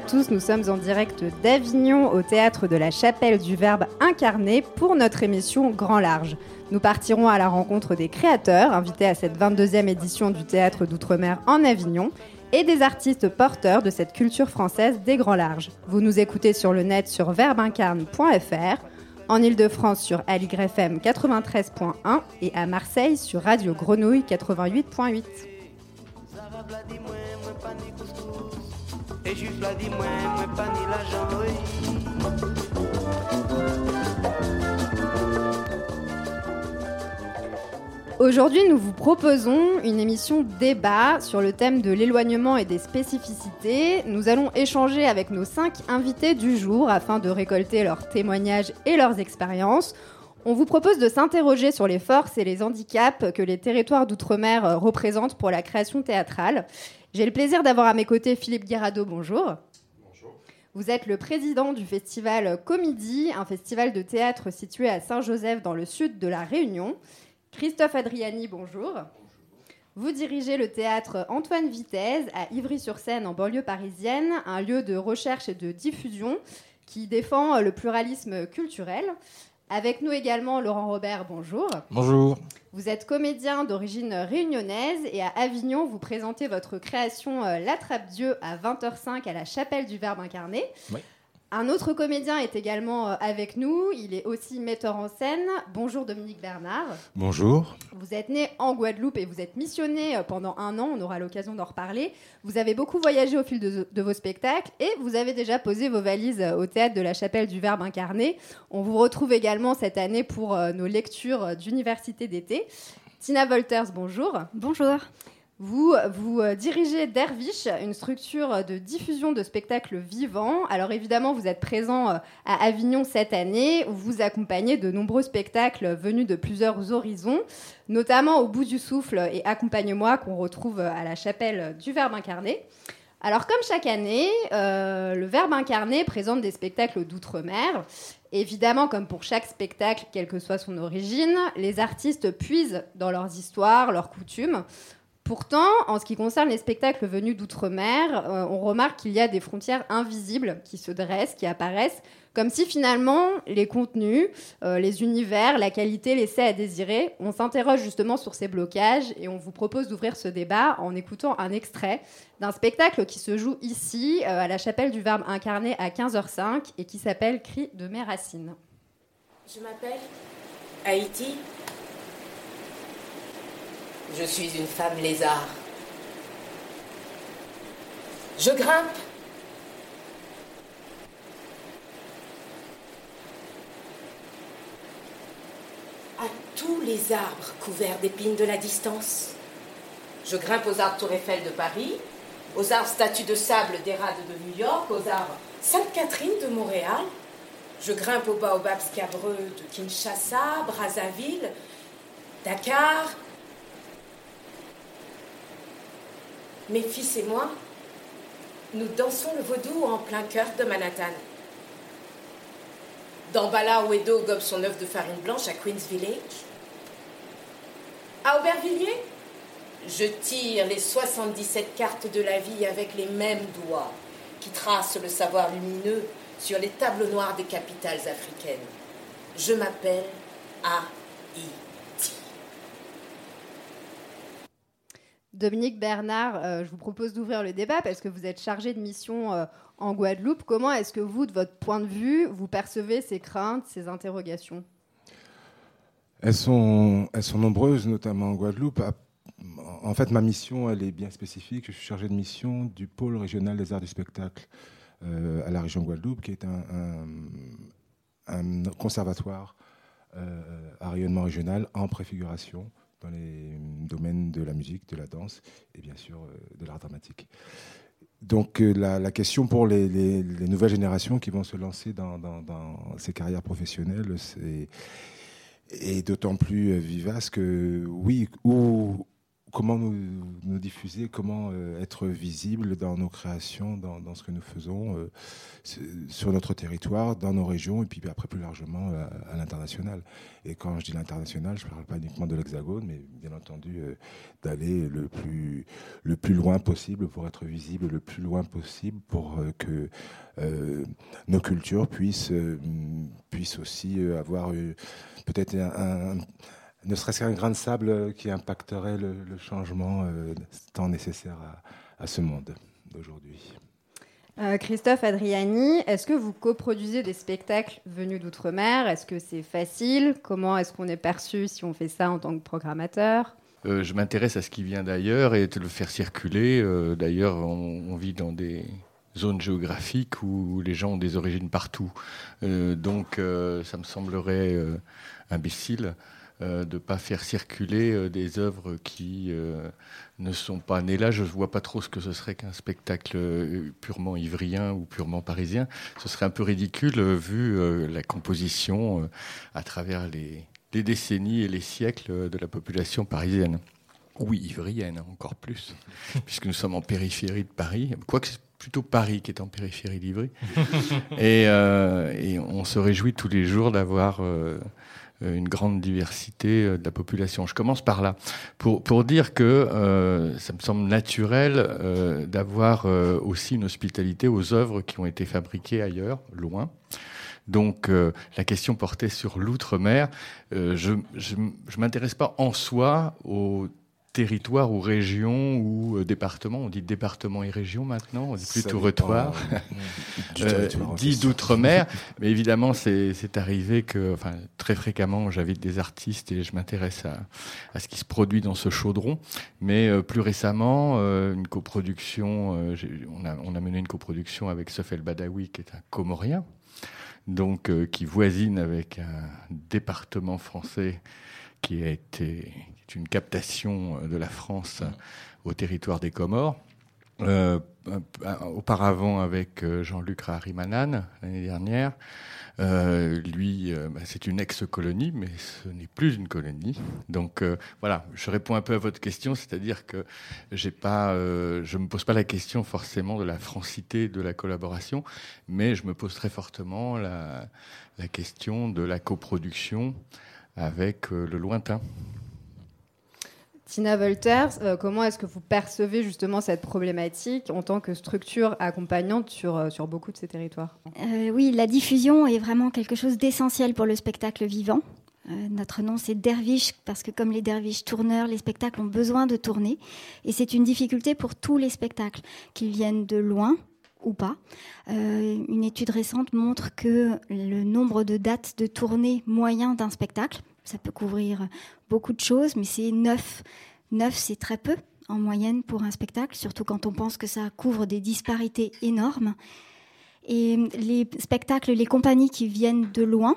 Tous, nous sommes en direct d'Avignon au théâtre de la Chapelle du Verbe incarné pour notre émission Grand Large. Nous partirons à la rencontre des créateurs invités à cette 22e édition du théâtre d'outre-mer en Avignon et des artistes porteurs de cette culture française des grands larges. Vous nous écoutez sur le net sur verbincarne.fr, en Ile-de-France sur AligrefM 93.1 et à Marseille sur Radio Grenouille 88.8. Aujourd'hui, nous vous proposons une émission débat sur le thème de l'éloignement et des spécificités. Nous allons échanger avec nos cinq invités du jour afin de récolter leurs témoignages et leurs expériences. On vous propose de s'interroger sur les forces et les handicaps que les territoires d'outre-mer représentent pour la création théâtrale. J'ai le plaisir d'avoir à mes côtés Philippe Guirado, bonjour. Bonjour. Vous êtes le président du festival Comédie, un festival de théâtre situé à Saint-Joseph dans le sud de la Réunion. Christophe Adriani, bonjour. Vous dirigez le théâtre Antoine Vitesse à Ivry-sur-Seine en banlieue parisienne, un lieu de recherche et de diffusion qui défend le pluralisme culturel. Avec nous également Laurent Robert, bonjour. Bonjour. Vous êtes comédien d'origine réunionnaise et à Avignon, vous présentez votre création euh, L'Attrape-Dieu à 20h05 à la Chapelle du Verbe incarné. Un autre comédien est également euh, avec nous. Il est aussi metteur en scène. Bonjour Dominique Bernard. Bonjour. Vous êtes né en Guadeloupe et vous êtes missionné euh, pendant un an. On aura l'occasion d'en reparler. Vous avez beaucoup voyagé au fil de, vos spectacles et vous avez déjà posé vos valises euh, au théâtre de la Chapelle du Verbe incarné. On vous retrouve également cette année pour nos lectures d'université d'été. Tina Wolters, bonjour. Bonjour. Vous, euh, dirigez Dervish, une structure de diffusion de spectacles vivants. Alors évidemment, vous êtes présent euh, à Avignon cette année, où vous accompagnez de nombreux spectacles venus de plusieurs horizons, notamment Au bout du souffle et Accompagne-moi, qu'on retrouve à la chapelle du Verbe incarné. Alors comme chaque année, euh, le Verbe incarné présente des spectacles d'outre-mer. Évidemment, comme pour chaque spectacle, quelle que soit son origine, les artistes puisent dans leurs histoires, leurs coutumes Pourtant, en ce qui concerne les spectacles venus d'outre-mer, euh, on remarque qu'il y a des frontières invisibles qui se dressent, qui apparaissent, comme si finalement les contenus, euh, les univers, la qualité laissaient à désirer. On s'interroge justement sur ces blocages et on vous propose d'ouvrir ce débat en écoutant un extrait d'un spectacle qui se joue ici, euh, à la chapelle du Verbe incarné à 15h05 et qui s'appelle Cri de mes racines. Je m'appelle Haïti je suis une femme lézard. Je grimpe. À tous les arbres couverts d'épines de la distance. Je grimpe aux arbres Tour Eiffel de Paris, aux arbres Statues de sable d'Erade de New York, aux arbres Sainte-Catherine de Montréal. Je grimpe aux baobabs scabreux de Kinshasa, Brazzaville, Dakar, Mes fils et moi, nous dansons le vaudou en plein cœur de Manhattan. Dans Bala, Edo gobe son œuf de farine blanche à Queens Village. À Aubervilliers, je tire les 77 cartes de la vie avec les mêmes doigts qui tracent le savoir lumineux sur les tableaux noirs des capitales africaines. Je m'appelle A.I. Dominique Bernard, euh, je vous propose d'ouvrir le débat parce que vous êtes chargé de mission euh, en Guadeloupe. Comment est-ce que vous, de votre point de vue, vous percevez ces craintes, ces interrogations? Elles sont, nombreuses, notamment en Guadeloupe. En fait, ma mission, elle est bien spécifique. Je suis chargé de mission du pôle régional des arts du spectacle euh, à la région Guadeloupe, qui est un, un conservatoire à rayonnement régional en préfiguration dans les domaines de la musique, de la danse et bien sûr euh, de l'art dramatique. Donc euh, la, question pour les, nouvelles générations qui vont se lancer dans, ces carrières professionnelles, c'est et d'autant plus vivace que, oui, où, comment nous, diffuser, comment euh, être visible dans nos créations, dans, dans, ce que nous faisons euh, sur notre territoire, dans nos régions, et puis après plus largement euh, à, l'international. Et quand je dis l'international, je ne parle pas uniquement de l'Hexagone, mais bien entendu d'aller le plus, le plus loin possible pour être visible le plus loin possible pour que nos cultures puissent, puissent aussi avoir peut-être un ne serait-ce qu'un grain de sable qui impacterait le, changement euh, tant nécessaire à, ce monde d'aujourd'hui. Euh, Christophe Adriani, est-ce que vous coproduisez des spectacles venus d'outre-mer? Est-ce que c'est facile? Comment est-ce qu'on est perçu si on fait ça en tant que programmateur? Euh, je m'intéresse à ce qui vient d'ailleurs et de le faire circuler. d'ailleurs, on, vit dans des zones géographiques où les gens ont des origines partout. donc, ça me semblerait imbécile euh, de ne pas faire circuler euh, des œuvres qui euh, ne sont pas nées là. Je ne vois pas trop ce que ce serait qu'un spectacle purement ivrien ou purement parisien. Ce serait un peu ridicule vu la composition à travers les, décennies et les siècles de la population parisienne. Oui, ivrienne, encore plus, puisque nous sommes en périphérie de Paris. Quoique c'est plutôt Paris qui est en périphérie d'Ivry. et, on se réjouit tous les jours d'avoir euh, une grande diversité euh, de la population. Je commence par là, pour, pour dire que euh, ça me semble naturel d'avoir aussi une hospitalité aux œuvres qui ont été fabriquées ailleurs, loin. Donc la question portait sur l'outre-mer. je ne m'intéresse pas en soi aux territoire ou région ou euh, département. On dit département et région maintenant, on dit plus territoire, euh, dit d'outre-mer. Mais évidemment, c'est arrivé que, enfin, très fréquemment, j'invite des artistes et je m'intéresse à, à, ce qui se produit dans ce chaudron. Mais euh, plus récemment, une coproduction, on, a, on a mené une coproduction avec Sofel Badawi, qui est un Comorien, donc qui voisine avec un département français qui a été est une captation euh, de la France euh, au territoire des Comores. Euh, auparavant avec Jean-Luc Raharimanan l'année dernière. lui, bah, c'est une ex-colonie, mais ce n'est plus une colonie. Donc voilà, je réponds un peu à votre question, c'est-à-dire que j'ai pas, je me pose pas la question forcément de la francité de la collaboration, mais je me pose très fortement la, la question de la coproduction avec le lointain. Tina Voltaire, euh, comment est-ce que vous percevez justement cette problématique en tant que structure accompagnante sur, euh, sur beaucoup de ces territoires? Euh, Oui, la diffusion est vraiment quelque chose d'essentiel pour le spectacle vivant. notre nom c'est Derviche parce que comme les derviches tourneurs, les spectacles ont besoin de tourner et c'est une difficulté pour tous les spectacles, qu'ils viennent de loin ou pas. une étude récente montre que le nombre de dates de tournée moyen d'un spectacle, ça peut couvrir beaucoup de choses, mais c'est neuf. Neuf, c'est très peu en moyenne pour un spectacle, surtout quand on pense que ça couvre des disparités énormes. Et les spectacles, les compagnies qui viennent de loin,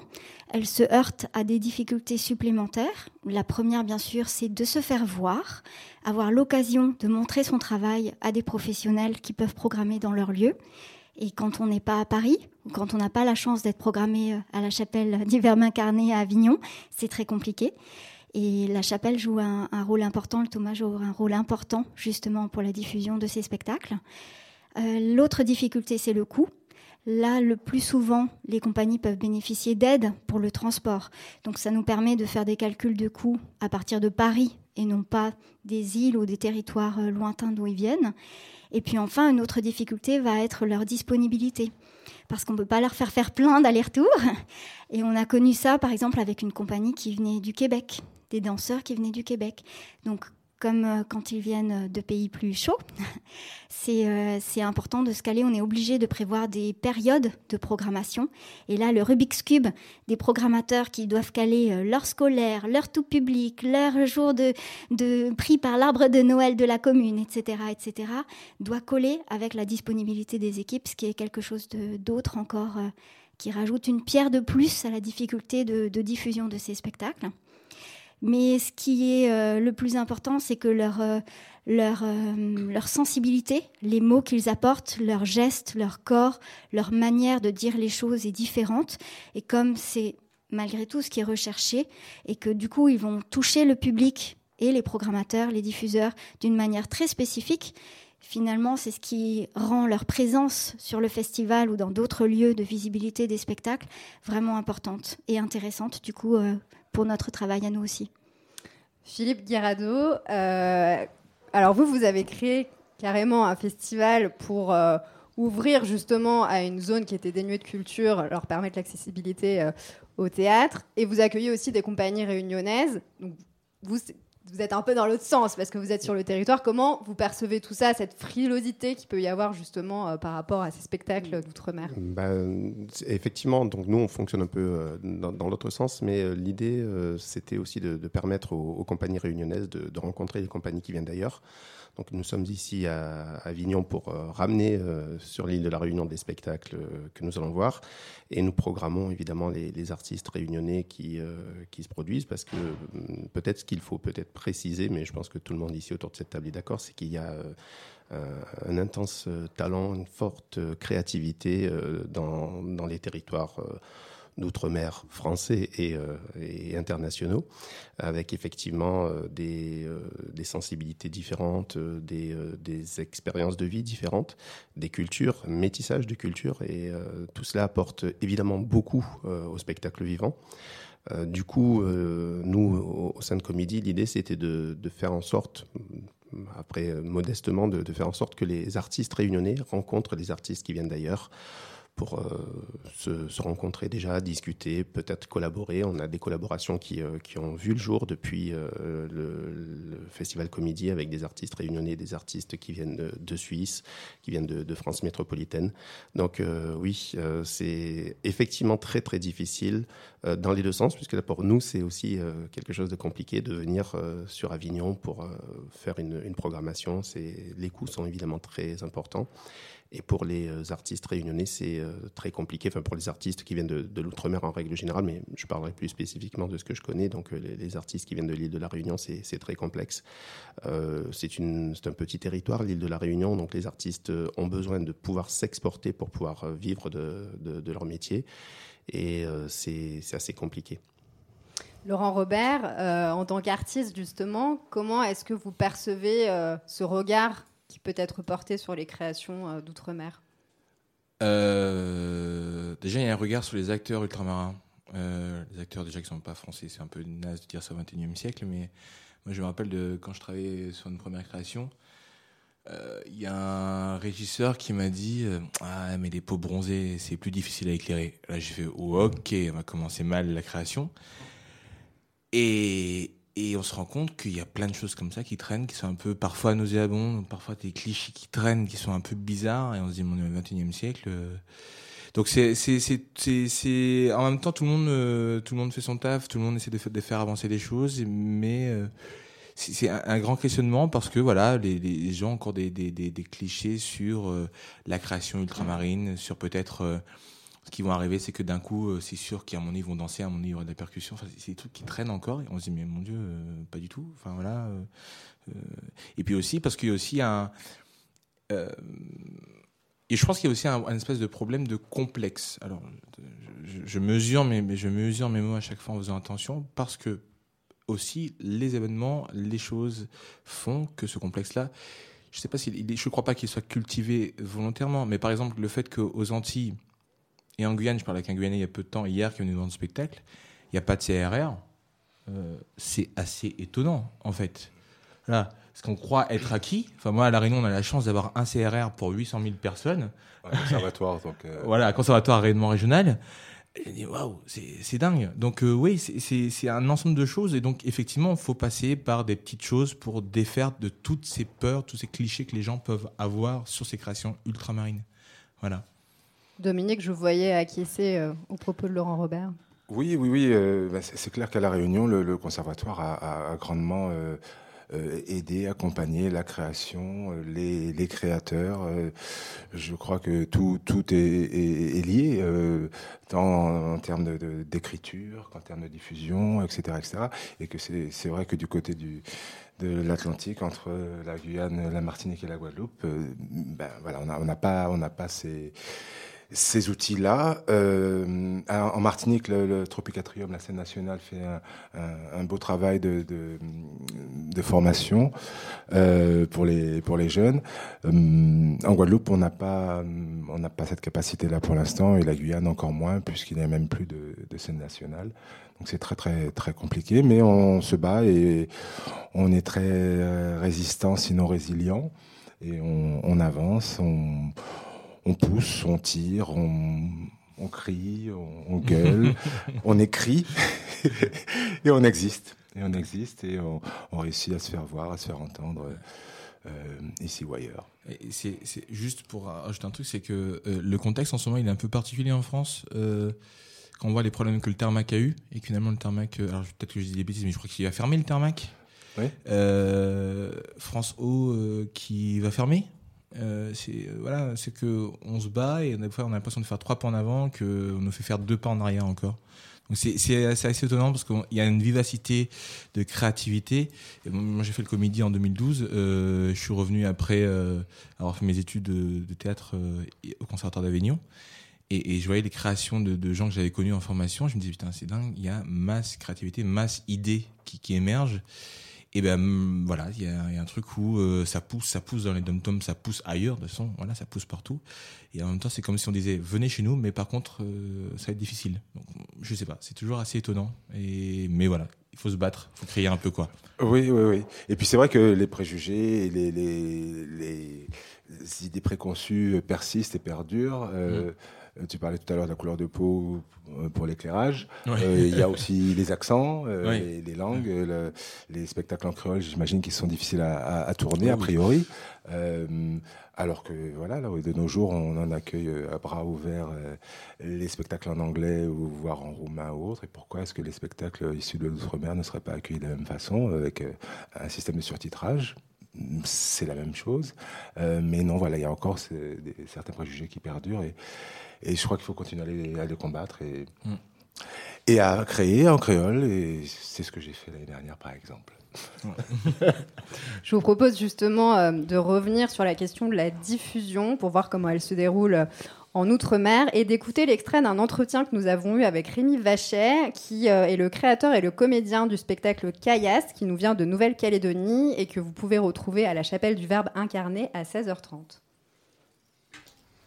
elles se heurtent à des difficultés supplémentaires. La première, bien sûr, c'est de se faire voir, avoir l'occasion de montrer son travail à des professionnels qui peuvent programmer dans leur lieu. Et quand on n'est pas à Paris, ou quand on n'a pas la chance d'être programmé euh, à la chapelle d'Ivermin Carnet à Avignon, c'est très compliqué. Et la chapelle joue un, rôle important, le Thomas joue un rôle important justement pour la diffusion de ces spectacles. Euh, l'autre difficulté, c'est le coût. Là, le plus souvent, les compagnies peuvent bénéficier d'aide pour le transport. Donc ça nous permet de faire des calculs de coûts à partir de Paris et non pas des îles ou des territoires euh, lointains d'où ils viennent. Et puis enfin, une autre difficulté va être leur disponibilité. Parce qu'on ne peut pas leur faire faire plein d'allers-retours. Et on a connu ça, par exemple, avec une compagnie qui venait du Québec, des danseurs qui venaient du Québec. Donc, comme euh, quand ils viennent de pays plus chauds, euh, c'est important de se caler. On est obligé de prévoir des périodes de programmation. Et là, le Rubik's Cube des programmateurs qui doivent caler euh, leur scolaire, leur tout public, leur jour de, de pris par l'arbre de Noël de la commune, etc., etc., doit coller avec la disponibilité des équipes, ce qui est quelque chose d'autre encore, qui rajoute une pierre de plus à la difficulté de diffusion de ces spectacles. Mais ce qui est euh, le plus important, c'est que leur, euh, leur, euh, leur sensibilité, les mots qu'ils apportent, leurs gestes, leur corps, leur manière de dire les choses est différente. Et comme c'est malgré tout ce qui est recherché et que du coup ils vont toucher le public et les programmateurs, les diffuseurs d'une manière très spécifique. Finalement, c'est ce qui rend leur présence sur le festival ou dans d'autres lieux de visibilité des spectacles vraiment importante et intéressante, du coup, pour notre travail à nous aussi. Philippe Guirado, euh, alors vous, vous avez créé carrément un festival pour euh, ouvrir justement à une zone qui était dénuée de culture, leur permettre l'accessibilité au théâtre, et vous accueillez aussi des compagnies réunionnaises. Vous êtes un peu dans l'autre sens parce que vous êtes sur le territoire. Comment vous percevez tout ça, cette frilosité qu'il peut y avoir justement euh, par rapport à ces spectacles d'outre-mer? Ben, Effectivement, donc nous on fonctionne un peu euh, dans, l'autre sens, mais euh, l'idée c'était aussi de, permettre aux, compagnies réunionnaises de, de, rencontrer les compagnies qui viennent d'ailleurs. Donc nous sommes ici à Avignon pour euh, ramener euh, sur l'île de la Réunion des spectacles euh, que nous allons voir. Et nous programmons évidemment les, artistes réunionnais qui, qui se produisent parce que hum, peut-être ce qu'il faut peut-être préciser, mais je pense que tout le monde ici autour de cette table est d'accord, c'est qu'il y a un intense talent, une forte créativité dans, dans les territoires d'outre-mer français et, euh, et, internationaux, avec effectivement euh, des, euh, des, sensibilités différentes, des, des, expériences de vie différentes, des cultures, métissage de cultures, et tout cela apporte évidemment beaucoup au spectacle vivant. du coup, nous, au sein de Comédie, l'idée c'était de, de, faire en sorte, après modestement, de, de, faire en sorte que les artistes réunionnais rencontrent des artistes qui viennent d'ailleurs pour euh, se, rencontrer déjà, discuter, peut-être collaborer. On a des collaborations qui, euh, qui ont vu le jour depuis euh, le, Festival Comédie avec des artistes réunionnais, des artistes qui viennent de, Suisse, qui viennent de, France métropolitaine. Donc oui, c'est effectivement très très difficile dans les deux sens, puisque pour nous c'est aussi quelque chose de compliqué de venir sur Avignon pour faire une, une programmation. Les coûts sont évidemment très importants. Et pour les euh, artistes réunionnais, c'est euh, très compliqué. Enfin, pour les artistes qui viennent de, l'outre-mer en règle générale, mais je parlerai plus spécifiquement de ce que je connais. Donc, euh, les, artistes qui viennent de l'île de la Réunion, c'est très complexe. c'est un petit territoire, l'île de la Réunion. Donc, les artistes ont besoin de pouvoir s'exporter pour pouvoir vivre de, de leur métier. Et c'est assez compliqué. Laurent Robert, en tant qu'artiste, justement, comment est-ce que vous percevez ce regard qui peut être porté sur les créations euh, d'outre-mer euh, Déjà, il y a un regard sur les acteurs ultramarins. Euh, les acteurs déjà qui ne sont pas français, c'est un peu naze de dire ça au XXIe siècle, mais moi je me rappelle de quand je travaillais sur une première création, il y a un régisseur qui m'a dit Ah, mais les peaux bronzées, c'est plus difficile à éclairer. Là, j'ai fait oh, Ok, on va commencer mal la création. Et, et on se rend compte qu'il y a plein de choses comme ça qui traînent, qui sont un peu parfois nauséabondes, parfois des clichés qui traînent, qui sont un peu bizarres. Et on se dit, on est au XXIe siècle. Euh. Donc c'est en même temps tout le monde euh, tout le monde fait son taf, tout le monde essaie de, de faire avancer les choses, mais euh, c'est un, grand questionnement parce que voilà les, les gens ont encore des, des, des, des clichés sur la création ultramarine, sur peut-être ce qui vont arriver, c'est que d'un coup, euh, c'est sûr qu'à mon moment ils vont danser, à mon moment il y aura des percussions. Enfin, c'est des trucs qui traînent encore. Et on se dit, mais mon Dieu, euh, pas du tout. Enfin, voilà. Euh, et puis aussi, parce qu'il y a aussi un. et je pense qu'il y a aussi un, espèce de problème de complexe. Alors, je, mesure mes, je mesure mes mots à chaque fois en faisant attention, parce que aussi, les événements, les choses font que ce complexe-là, je sais pas si, je crois pas qu'il soit cultivé volontairement, mais par exemple, le fait qu'aux Antilles, et en Guyane, je parlais avec un Guyanais il y a peu de temps, hier, qui est venu dans le spectacle, il n'y a pas de CRR. Euh, c'est assez étonnant, en fait. Là, ce qu'on croit être acquis. Enfin, moi, à La Réunion, on a la chance d'avoir un CRR pour 800 000 personnes. Un conservatoire, donc. Euh... Voilà, un conservatoire rayonnement régional. Et dit, waouh, c'est dingue. Donc, euh, oui, c'est un ensemble de choses. Et donc, effectivement, il faut passer par des petites choses pour défaire de toutes ces peurs, tous ces clichés que les gens peuvent avoir sur ces créations ultramarines. Voilà. Dominique, je vous voyais acquiescer euh, au propos de Laurent Robert. Oui, oui, oui. Euh, bah, c'est clair qu'à La Réunion, le, conservatoire a, grandement euh, aidé, accompagné la création, les, créateurs. je crois que tout, est, lié, tant en, termes d'écriture qu'en termes de diffusion, etc., etc. Et que c'est vrai que du côté de l'Atlantique entre la Guyane, la Martinique et la Guadeloupe, ben, on n'a pas ces, ces outils-là. Euh, en Martinique, le, Tropicatrium, la scène nationale, fait un, beau travail de, formation euh, pour, les, jeunes. Euh, en Guadeloupe, on n'a pas, pas cette capacité-là pour l'instant, et la Guyane encore moins, puisqu'il n'y a même plus de, scène nationale. Donc c'est très très très compliqué, mais on se bat et on est très résistant, sinon résilient, et on, on avance. On, on pousse, on tire, on, crie, on, gueule, on écrit et on existe. Et on existe et on, réussit à se faire voir, à se faire entendre euh, ici ou ailleurs. C'est juste pour ajouter un truc, c'est que euh, le contexte en ce moment il est un peu particulier en France. Euh, quand on voit les problèmes que le Thermac a eu et que finalement le Thermac, alors peut-être que je dis des bêtises, mais je crois qu'il va fermer le Thermac. Oui. France O qui va fermer euh, c'est euh, voilà, c'est que on se bat et des fois on a l'impression de faire trois pas en avant, qu'on nous fait faire deux pas en arrière encore. Donc c'est, assez, assez, étonnant parce qu'il y a une vivacité de créativité. moi j'ai fait le comédie en 2012. Euh, je suis revenu après euh, avoir fait mes études de, théâtre euh, au Conservatoire d'Avignon. Et, et, je voyais les créations de, de, gens que j'avais connus en formation. Je me disais putain c'est dingue, il y a masse créativité, masse idées qui, qui émergent et ben voilà, il y, a un truc où euh, ça pousse, ça pousse dans les dom ça pousse ailleurs de son, voilà, ça pousse partout. Et en même temps, c'est comme si on disait venez chez nous, mais par contre, euh, ça va être difficile. Donc, je sais pas, c'est toujours assez étonnant. Et mais voilà, il faut se battre, il faut crier un peu quoi. Oui, oui, oui. Et puis c'est vrai que les préjugés, et les, les, les, idées préconçues persistent et perdurent. Euh, mm. Euh, tu parlais tout à l'heure de la couleur de peau euh, pour l'éclairage. Euh, il y a aussi les accents, les, langues, les spectacles en créole, j'imagine qu'ils sont difficiles à, tourner, a priori. alors que voilà, là, de nos jours, on en accueille à bras ouverts les spectacles en anglais ou voire en roumain ou autre. Et pourquoi est-ce que les spectacles issus de l'outre-mer ne seraient pas accueillis de la même façon avec un système de surtitrage? C'est la même chose. mais non, voilà, il y a encore certains préjugés qui perdurent. Et, et je crois qu'il faut continuer à les, combattre et, mm. et à créer en créole. Et c'est ce que j'ai fait l'année dernière, par exemple. je vous propose justement euh, de revenir sur la question de la diffusion pour voir comment elle se déroule en Outre-mer et d'écouter l'extrait d'un entretien que nous avons eu avec Rémi Vachet, qui euh, est le créateur et le comédien du spectacle Caillasse, qui nous vient de Nouvelle-Calédonie et que vous pouvez retrouver à la chapelle du Verbe incarné à 16h30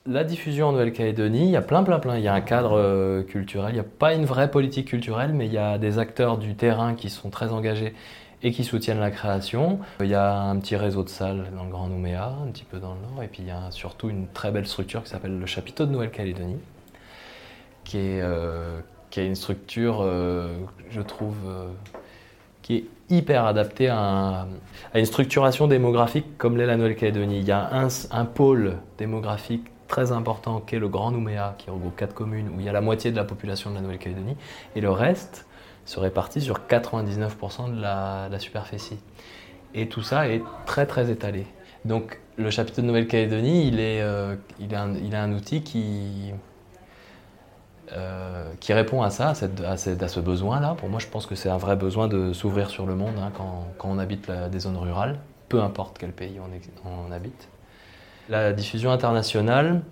la diffusion en Nouvelle-Calédonie, il y a plein, plein, plein. Il y a un cadre euh, culturel. Il n'y a pas une vraie politique culturelle, mais il y a des acteurs du terrain qui sont très engagés et qui soutiennent la création. Il y a un petit réseau de salles dans le Grand Nouméa, un petit peu dans le nord, et puis il y a surtout une très belle structure qui s'appelle le Chapiteau de Nouvelle-Calédonie, qui est, euh, une structure, euh, je trouve, qui est hyper adaptée à, une structuration démographique comme l'est la Nouvelle-Calédonie. Il y a un, un pôle démographique très important qu'est le Grand Nouméa, qui regroupe quatre communes, où il y a la moitié de la population de la Nouvelle-Calédonie, et le reste se répartit sur 99% de la, superficie. Et tout ça est très très étalé. Donc le chapitre de Nouvelle-Calédonie, il, est, euh, il, a un outil qui, euh, qui répond à ça, à, ce besoin-là. Pour moi, je pense que c'est un vrai besoin de s'ouvrir sur le monde hein, quand, on habite des zones rurales, peu importe quel pays on habite. La diffusion internationale,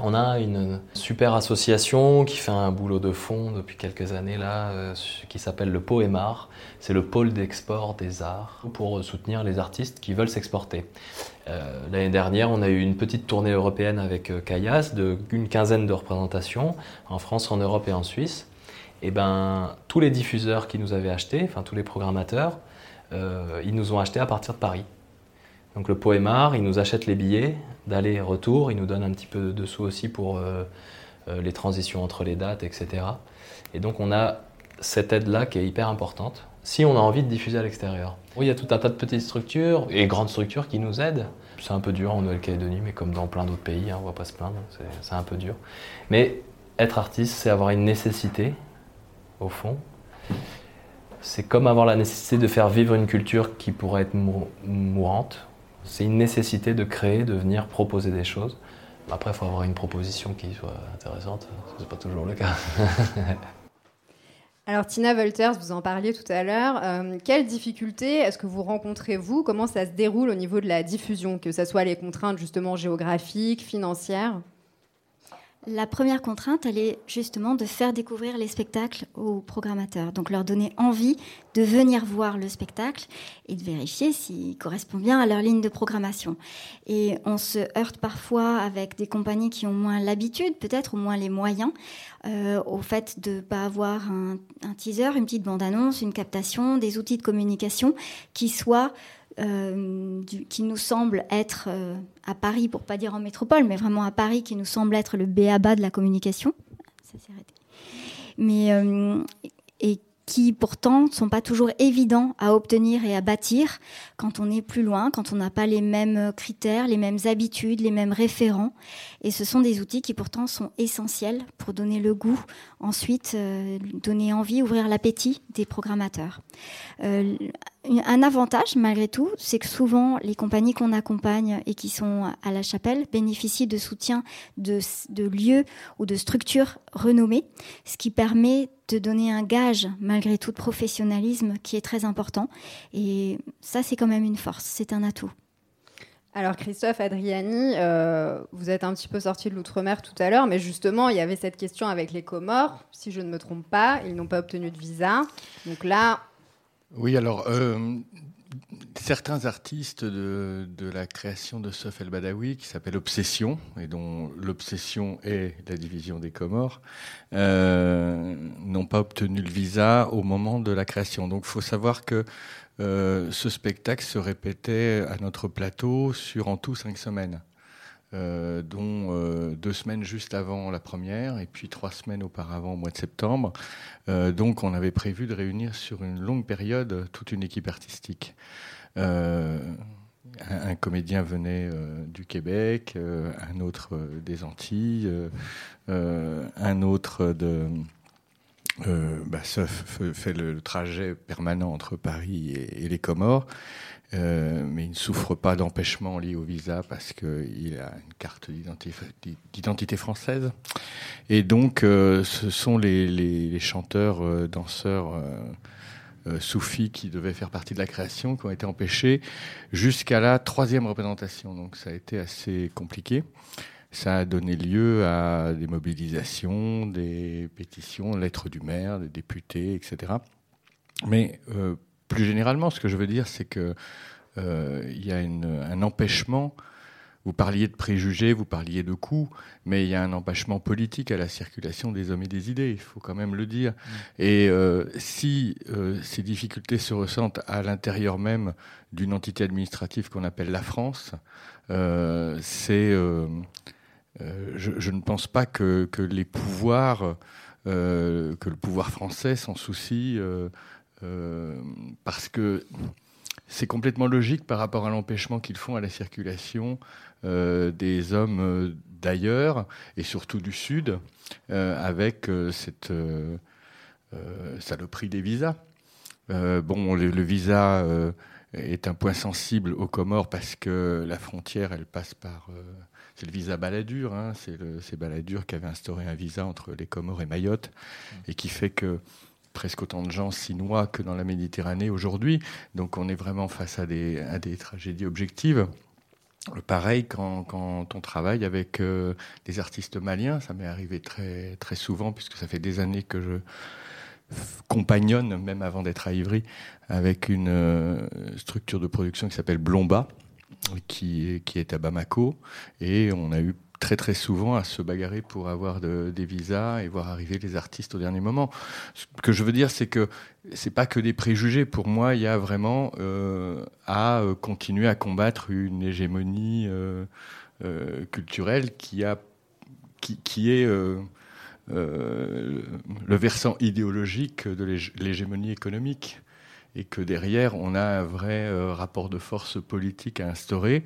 on a une super association qui fait un boulot de fond depuis quelques années là, euh, qui s'appelle le POEMAR. C'est le pôle d'export des arts pour soutenir les artistes qui veulent s'exporter. Euh, l'année dernière, on a eu une petite tournée européenne avec euh, Kayas d'une quinzaine de représentations en France, en Europe et en Suisse. Et ben, tous les diffuseurs qui nous avaient achetés, enfin tous les programmateurs, ils nous ont achetés à partir de Paris. Donc le poémar, il nous achète les billets d'aller-retour, il nous donne un petit peu de sous aussi pour euh, euh, les transitions entre les dates, etc. Et donc on a cette aide-là qui est hyper importante si on a envie de diffuser à l'extérieur. Oui, il y a tout un tas de petites structures et grandes structures qui nous aident. C'est un peu dur en Nouvelle-Calédonie, mais comme dans plein d'autres pays, hein, on ne va pas se plaindre, c'est un peu dur. Mais être artiste, c'est avoir une nécessité, au fond. C'est comme avoir la nécessité de faire vivre une culture qui pourrait être mourante, c'est une nécessité de créer, de venir proposer des choses. Après, il faut avoir une proposition qui soit intéressante. Ce n'est pas toujours le cas. Alors Tina Wolters, vous en parliez tout à l'heure. Euh, quelles difficultés est-ce que vous rencontrez vous? Comment ça se déroule au niveau de la diffusion, que ce soit les contraintes justement géographiques, financières? La première contrainte, elle est justement de faire découvrir les spectacles aux programmateurs. Donc leur donner envie de venir voir le spectacle et de vérifier s'il correspond bien à leur ligne de programmation. Et on se heurte parfois avec des compagnies qui ont moins l'habitude, peut-être, ou moins les moyens, euh, au fait de ne pas avoir un, un teaser, une petite bande-annonce, une captation, des outils de communication qui soient euh, qui nous semble être euh, à Paris, pour pas dire en métropole, mais vraiment à Paris, qui nous semble être le béaba de la communication. Mais euh, et qui pourtant ne sont pas toujours évidents à obtenir et à bâtir quand on est plus loin, quand on n'a pas les mêmes critères, les mêmes habitudes, les mêmes référents. Et ce sont des outils qui pourtant sont essentiels pour donner le goût, ensuite donner envie, ouvrir l'appétit des programmateurs. Un avantage, malgré tout, c'est que souvent les compagnies qu'on accompagne et qui sont à la chapelle bénéficient de soutien de, lieux ou de structures renommées, ce qui permet de donner un gage, malgré tout, de professionnalisme qui est très important. Et ça, c'est quand même une force, c'est un atout. Alors Christophe, Adriani, euh, vous êtes un petit peu sorti de l'outre-mer tout à l'heure, mais justement, il y avait cette question avec les Comores. Si je ne me trompe pas, ils n'ont pas obtenu de visa. Donc là, oui, alors, euh, certains artistes de, la création de Sof El Badawi, qui s'appelle Obsession, et dont l'obsession est la division des Comores, euh, n'ont pas obtenu le visa au moment de la création. Donc, il faut savoir que euh, ce spectacle se répétait à notre plateau sur en tout cinq semaines. Euh, dont euh, deux semaines juste avant la première et puis trois semaines auparavant au mois de septembre. Euh, donc on avait prévu de réunir sur une longue période toute une équipe artistique. Un, comédien venait du Québec, un autre des Antilles, un autre de... Bah, ça fait le trajet permanent entre Paris et les Comores. Euh, mais il ne souffre pas d'empêchement lié au visa parce qu'il a une carte d'identité française. Et donc, euh, ce sont les, chanteurs, euh, danseurs soufis qui devaient faire partie de la création qui ont été empêchés jusqu'à la troisième représentation. Donc, ça a été assez compliqué. Ça a donné lieu à des mobilisations, des pétitions, lettres du maire, des députés, etc. Mais plus généralement, ce que je veux dire, c'est que euh, y a un empêchement. Vous parliez de préjugés, vous parliez de coûts, mais il y a un empêchement politique à la circulation des hommes et des idées, il faut quand même le dire. Mm. Et euh, si euh, ces difficultés se ressentent à l'intérieur même d'une entité administrative qu'on appelle la France, c'est, je, ne pense pas que, que les pouvoirs, que le pouvoir français s'en soucie euh, parce que c'est complètement logique par rapport à l'empêchement qu'ils font à la circulation euh, des hommes euh, d'ailleurs et surtout du Sud avec cette saloperie des visas. bon, le, visa est un point sensible aux Comores parce que la frontière, elle passe par. c'est le visa Balladur, hein, c'est Balladur qui avait instauré un visa entre les Comores et Mayotte et qui fait que presque autant de gens s'y noient que dans la Méditerranée aujourd'hui. Donc on est vraiment face à des, à des tragédies objectives. Pareil quand, quand on travaille avec euh, des artistes maliens, ça m'est arrivé très, très souvent puisque ça fait des années que je compagnonne, même avant d'être à Ivry, avec une euh, structure de production qui s'appelle Blomba, qui, qui est à Bamako. Et on a eu très très souvent à se bagarrer pour avoir des visas et voir arriver les artistes au dernier moment. Ce que je veux dire, c'est que c'est pas que des préjugés. Pour moi, il y a vraiment euh, à euh, continuer à combattre une hégémonie euh, culturelle qui a qui, qui est le versant idéologique de l'hégémonie économique et que derrière, on a un vrai rapport de force politique à instaurer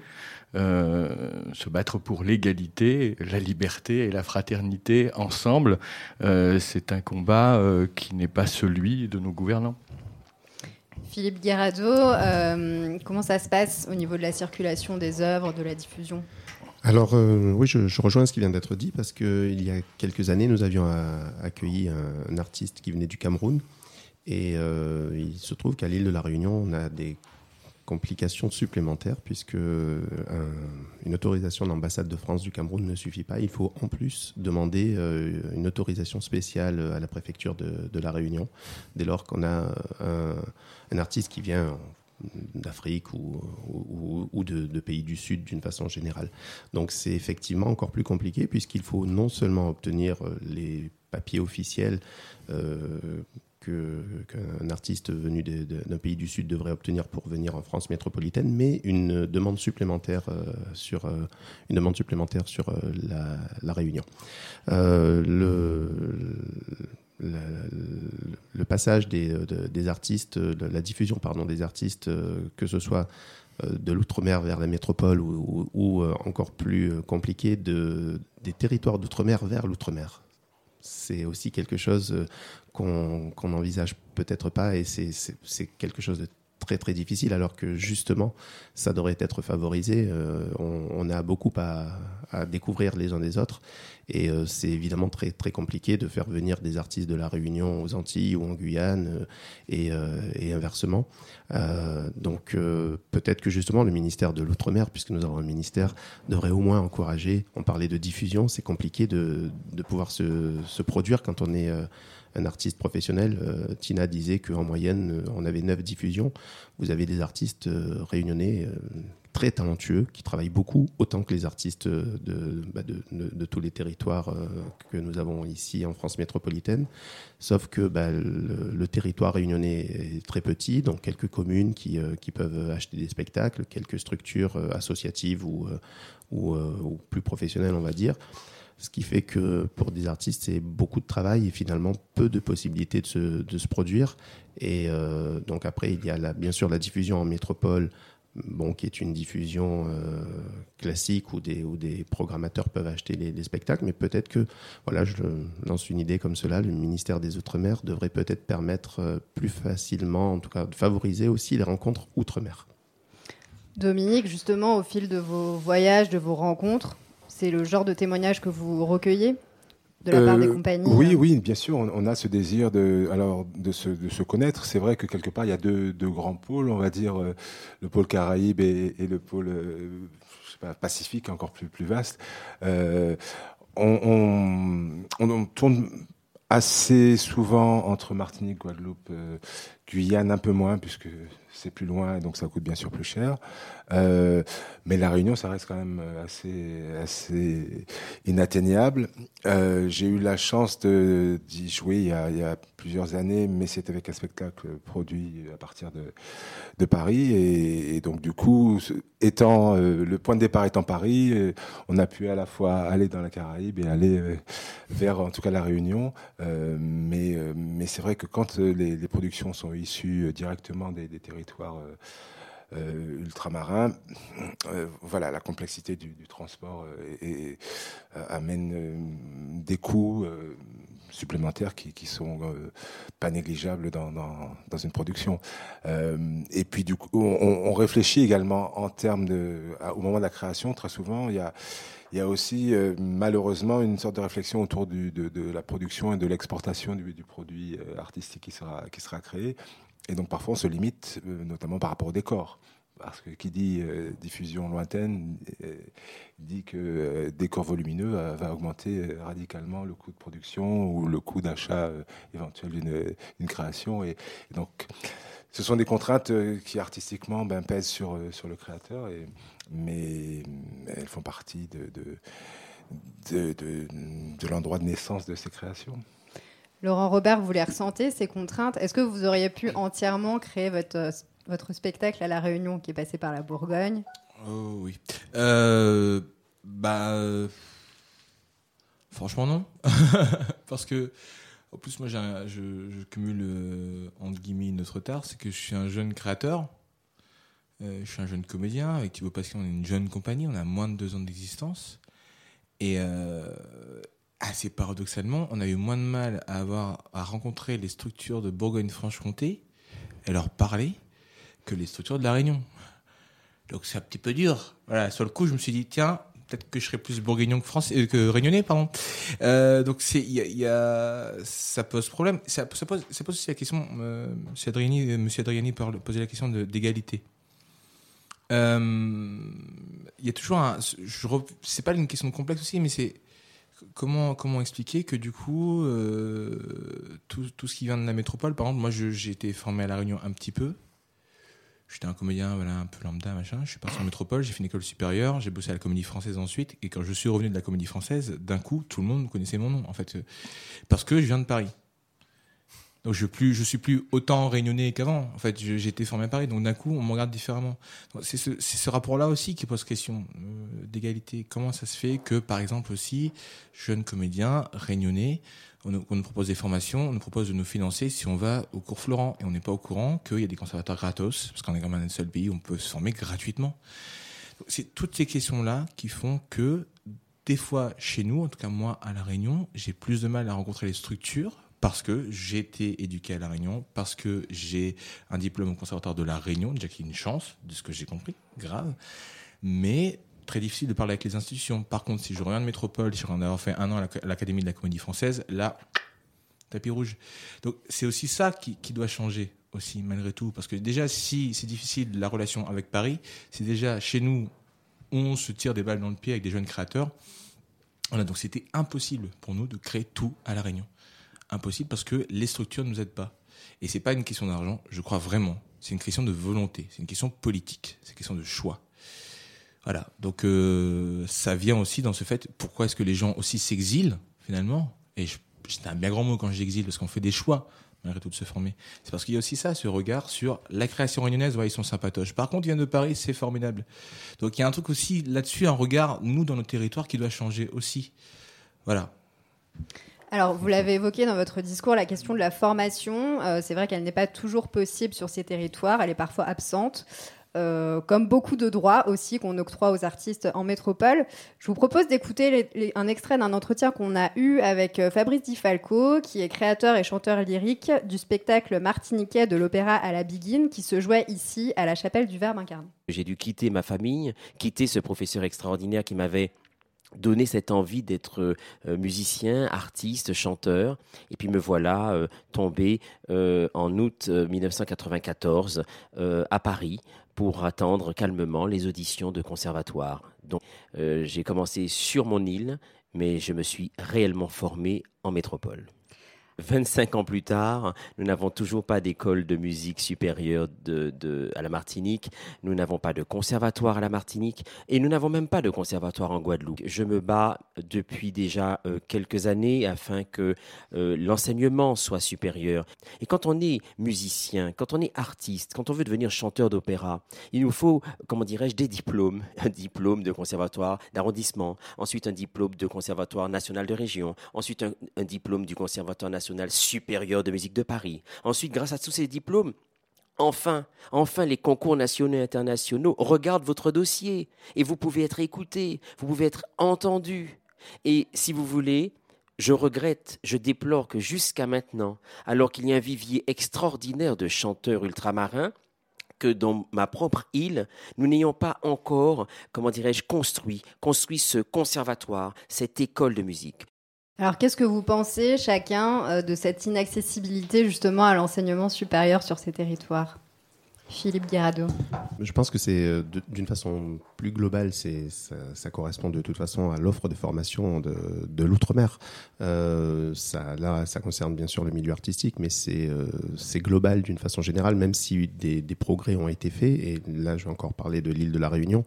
euh, se battre pour l'égalité, la liberté et la fraternité ensemble. Euh, c'est un combat euh, qui n'est pas celui de nos gouvernants. Philippe Guerrado, comment ça se passe au niveau de la circulation des œuvres, de la diffusion? Alors oui, je, rejoins ce qui vient d'être dit parce qu'il y a quelques années, nous avions accueilli un, artiste qui venait du Cameroun et il se trouve qu'à l'île de la Réunion, on a des complication supplémentaire puisque euh, une autorisation d'ambassade de France du Cameroun ne suffit pas. Il faut en plus demander euh, une autorisation spéciale à la préfecture de, la Réunion dès lors qu'on a un, artiste qui vient d'Afrique ou, de, pays du Sud d'une façon générale. Donc c'est effectivement encore plus compliqué puisqu'il faut non seulement obtenir les papiers officiels qu'un artiste venu d'un pays du Sud devrait obtenir pour venir en France métropolitaine, mais une demande supplémentaire euh, sur, euh, une demande supplémentaire sur euh, la, Réunion. le, passage des, artistes, la diffusion pardon, des artistes, que ce soit de l'outre-mer vers la métropole ou, encore plus compliqué, de, des territoires d'outre-mer vers l'outre-mer. C'est aussi quelque chose qu'on n'envisage peut-être pas et c'est quelque chose de très très difficile alors que justement ça devrait être favorisé. Euh, on, a beaucoup à, découvrir les uns des autres et euh, c'est évidemment très très compliqué de faire venir des artistes de la Réunion aux Antilles ou en Guyane euh, et, inversement. donc peut-être que justement le ministère de l'Outre-mer, puisque nous avons un ministère, devrait au moins encourager. On parlait de diffusion, c'est compliqué de, pouvoir se, se, produire quand on est un artiste professionnel. Euh, Tina disait qu'en moyenne, euh, on avait neuf diffusions. Vous avez des artistes euh, réunionnais très talentueux qui travaillent beaucoup, autant que les artistes de, bah, de, tous les territoires que nous avons ici en France métropolitaine. Sauf que bah, le, territoire réunionnais est très petit, donc quelques communes qui, peuvent acheter des spectacles, quelques structures associatives ou, plus professionnelles, on va dire. Ce qui fait que pour des artistes, c'est beaucoup de travail et finalement peu de possibilités de se, de se produire. Et euh, donc après, il y a bien sûr la diffusion en métropole, bon, qui est une diffusion euh, classique où des, des programmateurs peuvent acheter les, spectacles. Mais peut-être que, voilà, je lance une idée comme cela, le ministère des Outre-mer devrait peut-être permettre euh, plus facilement, en tout cas, de favoriser aussi les rencontres Outre-mer. Dominique, justement, au fil de vos voyages, de vos rencontres, c'est le genre de témoignage que vous recueillez de la part des euh, compagnies Oui, oui, bien sûr. On, a ce désir de, alors, de, se, de se connaître. C'est vrai que quelque part, il y a deux, deux grands pôles, on va dire, euh, le pôle Caraïbe et, le pôle euh, je sais pas, Pacifique, encore plus, plus vaste. on, on, tourne assez souvent entre Martinique, Guadeloupe, Guyane un peu moins, puisque c'est plus loin, donc ça coûte bien sûr plus cher. Euh, mais la Réunion, ça reste quand même assez, assez inatteignable. Euh, j'ai eu la chance d'y jouer il y, a, plusieurs années, mais c'était avec un spectacle produit à partir de, de Paris. Et, donc, du coup, étant euh, le point de départ étant Paris, on a pu à la fois aller dans la Caraïbe et aller vers, en tout cas, la Réunion. mais mais c'est vrai que quand les, les, productions sont issues directement des, territoires euh, ultramarins. Euh, voilà, la complexité du, transport euh, amène des coûts supplémentaires qui, qui sont pas négligeables dans, dans, une production. et puis du coup, on, réfléchit également en termes de, au moment de la création, très souvent, il y a il y a aussi malheureusement une sorte de réflexion autour de, la production et de l'exportation du, du, produit artistique qui sera, créé. Et donc parfois on se limite, euh, notamment par rapport au décor. Parce que qui dit euh, diffusion lointaine euh, dit que décor volumineux va augmenter radicalement le coût de production ou le coût d'achat éventuel d'une création. Et, donc, ce sont des contraintes qui artistiquement ben, pèsent sur, le créateur, mais elles font partie de, de, de, de l'endroit de naissance de ces créations. Laurent Robert, vous les ressentez, ces contraintes? Est-ce que vous auriez pu entièrement créer votre, euh, votre spectacle à La Réunion qui est passé par la Bourgogne? Oh oui. Euh, bah. Euh, franchement, non. Parce que. En plus, moi, je, je, cumule, entre guillemets, notre retard. C'est que je suis un jeune créateur. Je suis un jeune comédien. Avec Thibaut Pascal, on est une jeune compagnie. On a moins de deux ans d'existence. Et, assez paradoxalement, on a eu moins de mal à avoir à rencontrer les structures de Bourgogne-Franche-Comté et leur parler que les structures de la Réunion. Donc c'est un petit peu dur. Voilà, sur le coup, je me suis dit tiens, peut-être que je serais plus bourguignon que français euh, que réunionnais, pardon. Euh, donc il y, a, ça pose problème. Ça, pose ça pose aussi la question. Euh, Monsieur Adriani, Adriani posait la question d'égalité. Euh, Il y a toujours un. C'est pas une question complexe aussi, mais c'est comment comment expliquer que du coup euh, tout, tout ce qui vient de la métropole, par exemple, moi j'ai été formé à la Réunion un petit peu. J'étais un comédien, voilà, un peu lambda, machin. Je suis parti en métropole, j'ai fait une école supérieure, j'ai bossé à la comédie française ensuite. Et quand je suis revenu de la comédie française, d'un coup, tout le monde connaissait mon nom, en fait. Parce que je viens de Paris. Donc je, plus, suis plus autant réunionnais qu'avant. En fait, été formé à Paris, donc d'un coup, on me regarde différemment. C'est ce, rapport-là aussi qui pose question euh, d'égalité. Comment ça se fait que, par exemple, aussi, jeunes comédiens réunionnais, on nous, on nous propose des formations, on nous propose de nous financer si on va au cours Florent, et on n'est pas au courant qu'il y a des conservatoires gratos, parce qu'on est quand même un seul pays où on peut se former gratuitement. C'est toutes ces questions-là qui font que des fois, chez nous, en tout cas moi, à La Réunion, j'ai plus de mal à rencontrer les structures parce que j'ai été éduqué à La Réunion, parce que j'ai un diplôme au conservatoire de La Réunion, déjà qui est une chance, de ce que j'ai compris, grave. Mais très difficile de parler avec les institutions. Par contre, si je reviens de métropole, si je reviens d'avoir fait un an à l'Ac- à l'Académie de la Comédie Française, là, tapis rouge. Donc c'est aussi ça qui, qui doit changer aussi, malgré tout. Parce que déjà, si c'est difficile la relation avec Paris, c'est déjà chez nous, on se tire des balles dans le pied avec des jeunes créateurs. Voilà, donc c'était impossible pour nous de créer tout à La Réunion. Impossible parce que les structures ne nous aident pas. Et c'est pas une question d'argent, je crois vraiment. C'est une question de volonté, c'est une question politique, c'est une question de choix. Voilà, donc euh, ça vient aussi dans ce fait, pourquoi est-ce que les gens aussi s'exilent finalement? Et c'est un bien grand mot quand j'exile, parce qu'on fait des choix malgré tout de se former. C'est parce qu'il y a aussi ça, ce regard sur la création réunionnaise, ouais, ils sont sympatoches. Par contre, il vient de Paris, c'est formidable. Donc il y a un truc aussi là-dessus, un regard, nous, dans nos territoires, qui doit changer aussi. Voilà. Alors, vous l'avez évoqué dans votre discours, la question de la formation. Euh, c'est vrai qu'elle n'est pas toujours possible sur ces territoires, elle est parfois absente. Euh, comme beaucoup de droits aussi qu'on octroie aux artistes en métropole. Je vous propose d'écouter les- les- un extrait d'un entretien qu'on a eu avec euh, Fabrice Di Falco, qui est créateur et chanteur lyrique du spectacle martiniquais de l'opéra à la Biguine, qui se jouait ici à la chapelle du Verbe incarné. J'ai dû quitter ma famille, quitter ce professeur extraordinaire qui m'avait donné cette envie d'être euh, musicien, artiste, chanteur. Et puis me voilà euh, tombé euh, en août euh, 1994 euh, à Paris pour attendre calmement les auditions de conservatoire. Donc j'ai commencé sur mon île, mais je me suis réellement formé en métropole. 25 ans plus tard, nous n'avons toujours pas d'école de musique supérieure à la Martinique, nous n'avons pas de conservatoire à la Martinique et nous n'avons même pas de conservatoire en Guadeloupe. Je me bats depuis déjà euh, quelques années afin que euh, l'enseignement soit supérieur. Et quand on est musicien, quand on est artiste, quand on veut devenir chanteur d'opéra, il nous faut, comment dirais-je, des diplômes. Un diplôme de conservatoire d'arrondissement, ensuite un diplôme de conservatoire national de région, ensuite un, un diplôme du conservatoire national supérieur de musique de Paris. Ensuite, grâce à tous ces diplômes, Enfin, enfin, les concours nationaux et internationaux regardent votre dossier et vous pouvez être écouté, vous pouvez être entendu. Et si vous voulez, je regrette, je déplore que jusqu'à maintenant, alors qu'il y a un vivier extraordinaire de chanteurs ultramarins, que dans ma propre île, nous n'ayons pas encore, comment dirais-je, construit, construit ce conservatoire, cette école de musique. Alors, qu'est-ce que vous pensez chacun euh, de cette inaccessibilité justement à l'enseignement supérieur sur ces territoires? Philippe Guérado. Je pense que c'est euh, d'une façon plus globale, ça, ça correspond de toute façon à l'offre de formation de, l'outre-mer. Euh, ça, là, ça concerne bien sûr le milieu artistique, mais c'est global d'une façon générale, même si des, des progrès ont été faits. Et là, je vais encore parler de l'île de la Réunion.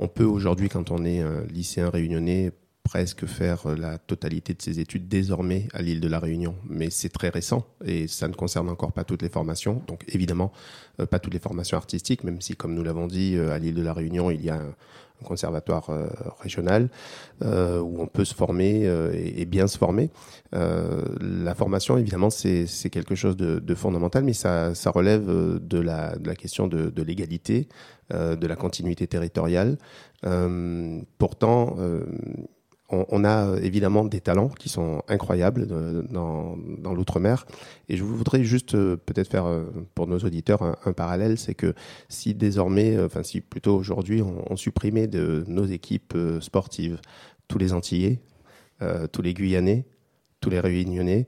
On peut aujourd'hui, quand on est lycéen réunionnais, presque faire euh, la totalité de ses études désormais à l'île de la Réunion. Mais c'est très récent et ça ne concerne encore pas toutes les formations. Donc évidemment, euh, pas toutes les formations artistiques, même si, comme nous l'avons dit, euh, à l'île de la Réunion, il y a un, conservatoire régional où on peut se former et, bien se former. La formation, évidemment, c'est quelque chose de, de fondamental, mais ça, ça relève de la, de la question de, de l'égalité, de la continuité territoriale. Pourtant, on, a euh, évidemment des talents qui sont incroyables euh, dans, l'outre-mer. Et je voudrais juste euh, peut-être faire pour nos auditeurs un, parallèle, c'est que si désormais, enfin si plutôt aujourd'hui, on, supprimait de nos équipes sportives tous les Antillais, tous les Guyanais, tous les Réunionnais,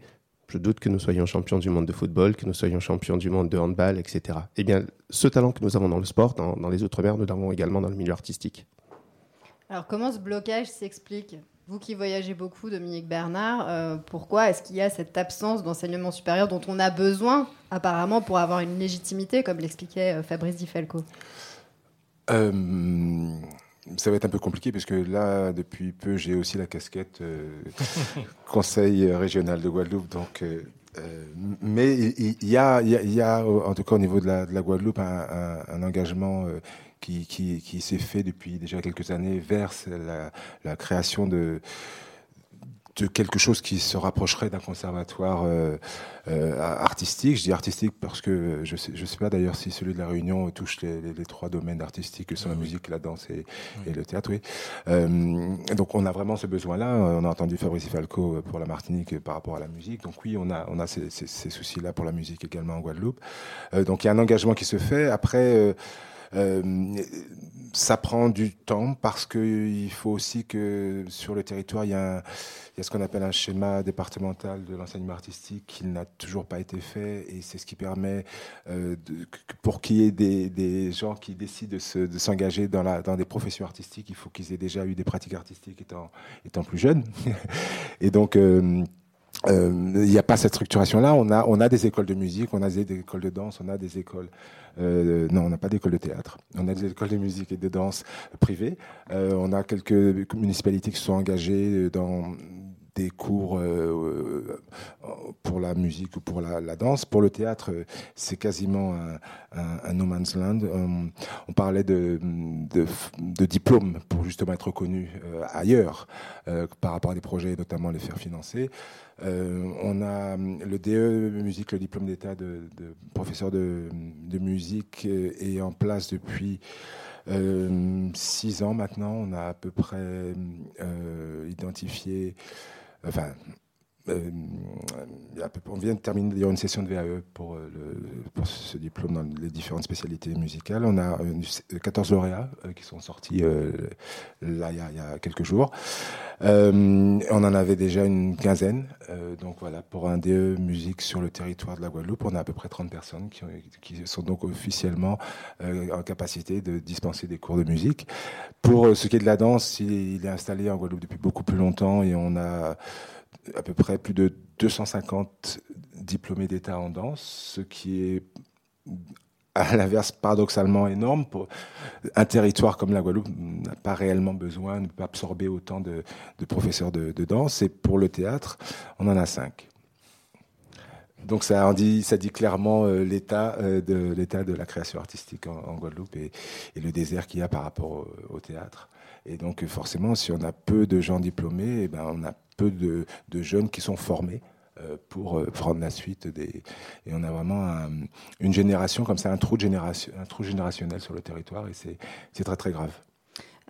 je doute que nous soyons champions du monde de football, que nous soyons champions du monde de handball, etc. Eh bien, ce talent que nous avons dans le sport, dans les Outre-mer, nous l'avons également dans le milieu artistique. Alors, comment ce blocage s'explique? Vous qui voyagez beaucoup, Dominique Bernard, euh, pourquoi est-ce qu'il y a cette absence d'enseignement supérieur dont on a besoin, apparemment, pour avoir une légitimité, comme l'expliquait euh, Fabrice Di Falco? Euh, ça va être un peu compliqué parce que là, depuis peu, j'ai aussi la casquette conseil régional de Guadeloupe. Donc, mais il y, y a- en tout cas au niveau de la, de la Guadeloupe, un, engagement qui, qui, qui s'est fait depuis déjà quelques années vers la, la création de de quelque chose qui se rapprocherait d'un conservatoire euh, euh, artistique. Je dis artistique parce que je sais, je sais pas d'ailleurs si celui de la Réunion touche les, les- les trois domaines artistiques que sont la musique, la danse et, et le théâtre. Oui. Euh, donc on a vraiment ce besoin-là. On a entendu Fabrice Falco pour la Martinique par rapport à la musique. Donc oui, on a, on a ces, ces- ces soucis-là pour la musique également en Guadeloupe. Donc il y a un engagement qui se fait. Après. Euh, ça prend du temps parce qu'il faut aussi que sur le territoire, il y a, ce qu'on appelle un schéma départemental de l'enseignement artistique qui n'a toujours pas été fait et c'est ce qui permet euh, pour qu'il y ait des, gens qui décident de se- de s'engager dans, des professions artistiques, il faut qu'ils aient déjà eu des pratiques artistiques étant, étant plus jeunes. et donc, euh, euh, il n'y a pas cette structuration-là. On a, on a des écoles de musique, on a des, écoles de danse, on a des écoles. euh, non, on n'a pas d'école de théâtre. On a des écoles de musique et de danse privées. Euh, on a quelques municipalités qui sont engagées dans des cours euh, euh, pour la musique ou pour la, danse. Pour le théâtre, euh, c'est quasiment un, un, un no man's land. On, on parlait de, de, de diplômes pour justement être reconnu euh, ailleurs euh, par rapport à des projets, et notamment les faire financer. Euh, on a hum, le DE musique, le diplôme d'état de, professeur de, de musique euh, est en place depuis euh, six ans maintenant. On a à peu près euh, identifié, enfin, euh, peu- on vient de terminer d'ailleurs une session de VAE pour, euh, le- pour ce diplôme dans les différentes spécialités musicales. On a euh, 14 lauréats euh, qui sont sortis là il y, a, quelques jours. On en avait déjà une quinzaine. Donc voilà, pour un DE musique sur le territoire de la Guadeloupe, on a à peu près 30 personnes qui, ont- qui sont donc officiellement en capacité de dispenser des cours de musique. Pour ce qui est de la danse, il est installé en Guadeloupe depuis beaucoup plus longtemps et on a à peu près plus de 250 diplômés d'État en danse, ce qui est à l'inverse paradoxalement énorme. Pour un territoire comme la Guadeloupe n'a pas réellement besoin, ne autant de, professeurs de, danse. Et pour le théâtre, on en a cinq. Donc ça dit, clairement euh, l'état euh, de l'état de la création artistique en, Guadeloupe et, le désert qu'il y a par rapport au théâtre. Et donc forcément, si on a peu de gens diplômés, eh ben, on a peu de, jeunes qui sont formés euh, pour euh, prendre la suite des et on a vraiment un- une génération comme ça un trou générationnel sur le territoire et c'est très très grave.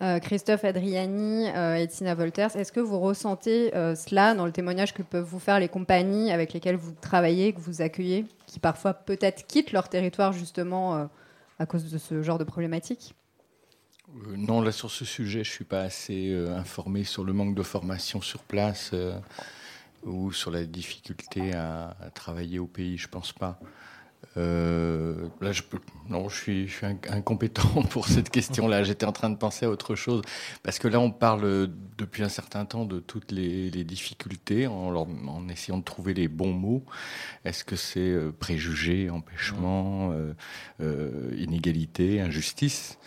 Euh, Christophe Adriani euh, Wolters, est-ce que vous ressentez cela dans le témoignage que peuvent vous faire les compagnies avec lesquelles vous travaillez, que vous accueillez, qui parfois peut-être quittent leur territoire justement à cause de ce genre de problématiques Euh, non, là sur ce sujet, je suis pas assez euh, informé sur le manque de formation sur place euh, ou sur la difficulté à, travailler au pays. Je pense pas. Là, je peux. Non, je suis, incompétent pour cette question-là. J'étais en train de penser à autre chose parce que là, on parle depuis un certain temps de toutes les, difficultés en, en essayant de trouver les bons mots. Est-ce que c'est préjugé, empêchement, inégalité, injustice?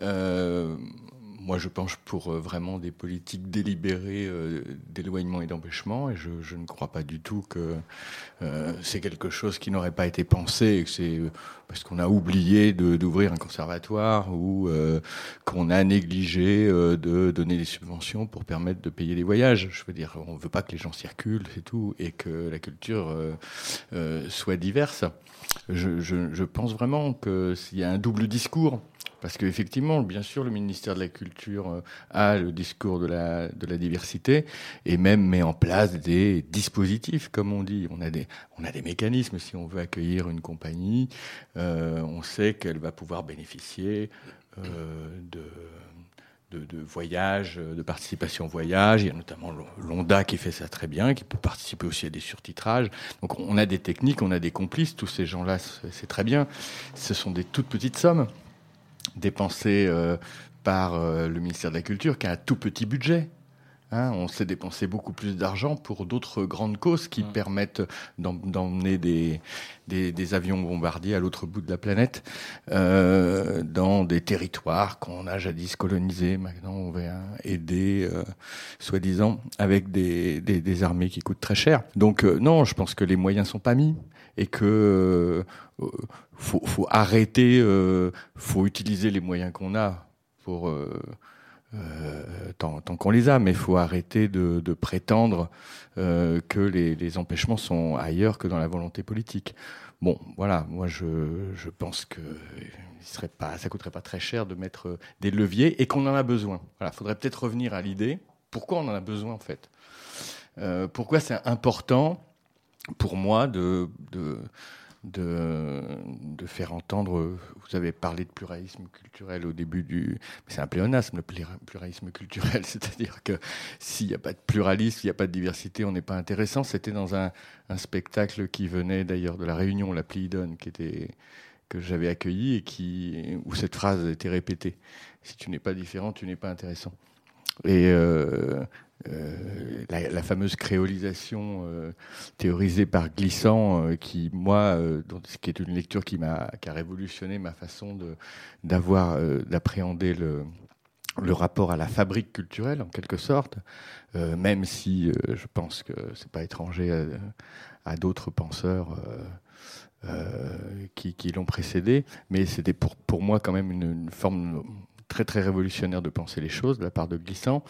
Moi, je penche pour euh, vraiment des politiques délibérées euh, d'éloignement et d'empêchement, et je, je ne crois pas du tout que euh, c'est quelque chose qui n'aurait pas été pensé, et que c'est euh, parce qu'on a oublié d'ouvrir un conservatoire ou euh, qu'on a négligé euh, de donner des subventions pour permettre de payer les voyages. Je veux dire, on ne veut pas que les gens circulent, c'est tout, et que la culture euh, euh, soit diverse. Je, pense vraiment qu'il y a un double discours. Parce qu'effectivement, bien sûr, le ministère de la Culture euh, a le discours de la, diversité et même met en place des dispositifs, comme on dit. On a des, on a des mécanismes. Si on veut accueillir une compagnie, euh, on sait qu'elle va pouvoir bénéficier euh, de, de, de, voyage, de participation au voyage. Il y a notamment l'ONDA qui fait ça très bien, qui peut participer aussi à des surtitrages. Donc on a des techniques, on a des complices. Tous ces gens-là, c'est très bien. Ce sont des toutes petites sommes dépensées euh, par euh, le ministère de la Culture, qui a un tout petit budget. Hein, on s'est dépensé beaucoup plus d'argent pour d'autres grandes causes qui permettent d'emmener des, des, avions bombardiers à l'autre bout de la planète, euh, dans des territoires qu'on a jadis colonisés. Maintenant, on va aider, euh, soi-disant, avec des, des, armées qui coûtent très cher. Donc, euh, non, je pense que les moyens sont pas mis et que faut, faut, arrêter, faut utiliser les moyens qu'on a pour euh, tant, qu'on les a, mais il faut arrêter de, prétendre euh, que les, empêchements sont ailleurs que dans la volonté politique. Bon, voilà, moi je, pense que il serait ça coûterait pas très cher de mettre des leviers et qu'on en a besoin. Voilà, faudrait peut-être revenir à l'idée. Pourquoi on en a besoin en fait? Euh, Pourquoi c'est important pour moi de de, faire entendre. Vous avez parlé de pluralisme culturel au début du. C'est un pléonasme, le pluralisme culturel. C'est-à-dire que s'il n'y a pas de pluralisme, il n'y a pas de diversité, on n'est pas intéressant. C'était dans un, spectacle qui venait d'ailleurs de la Réunion, la Pliidone, qui était que j'avais accueilli et qui, où cette phrase était répétée. Si tu n'es pas différent, tu n'es pas intéressant. Et euh, euh, la, fameuse créolisation euh, théorisée par Glissant, qui moi, qui est une lecture qui m'a qui a révolutionné ma façon de d'avoir d'appréhender le le rapport à la fabrique culturelle en quelque sorte, même si je pense que c'est pas étranger à, d'autres penseurs. qui, l'ont précédé, mais c'était pour, pour moi quand même une forme très très révolutionnaire de penser les choses de la part de Glissant.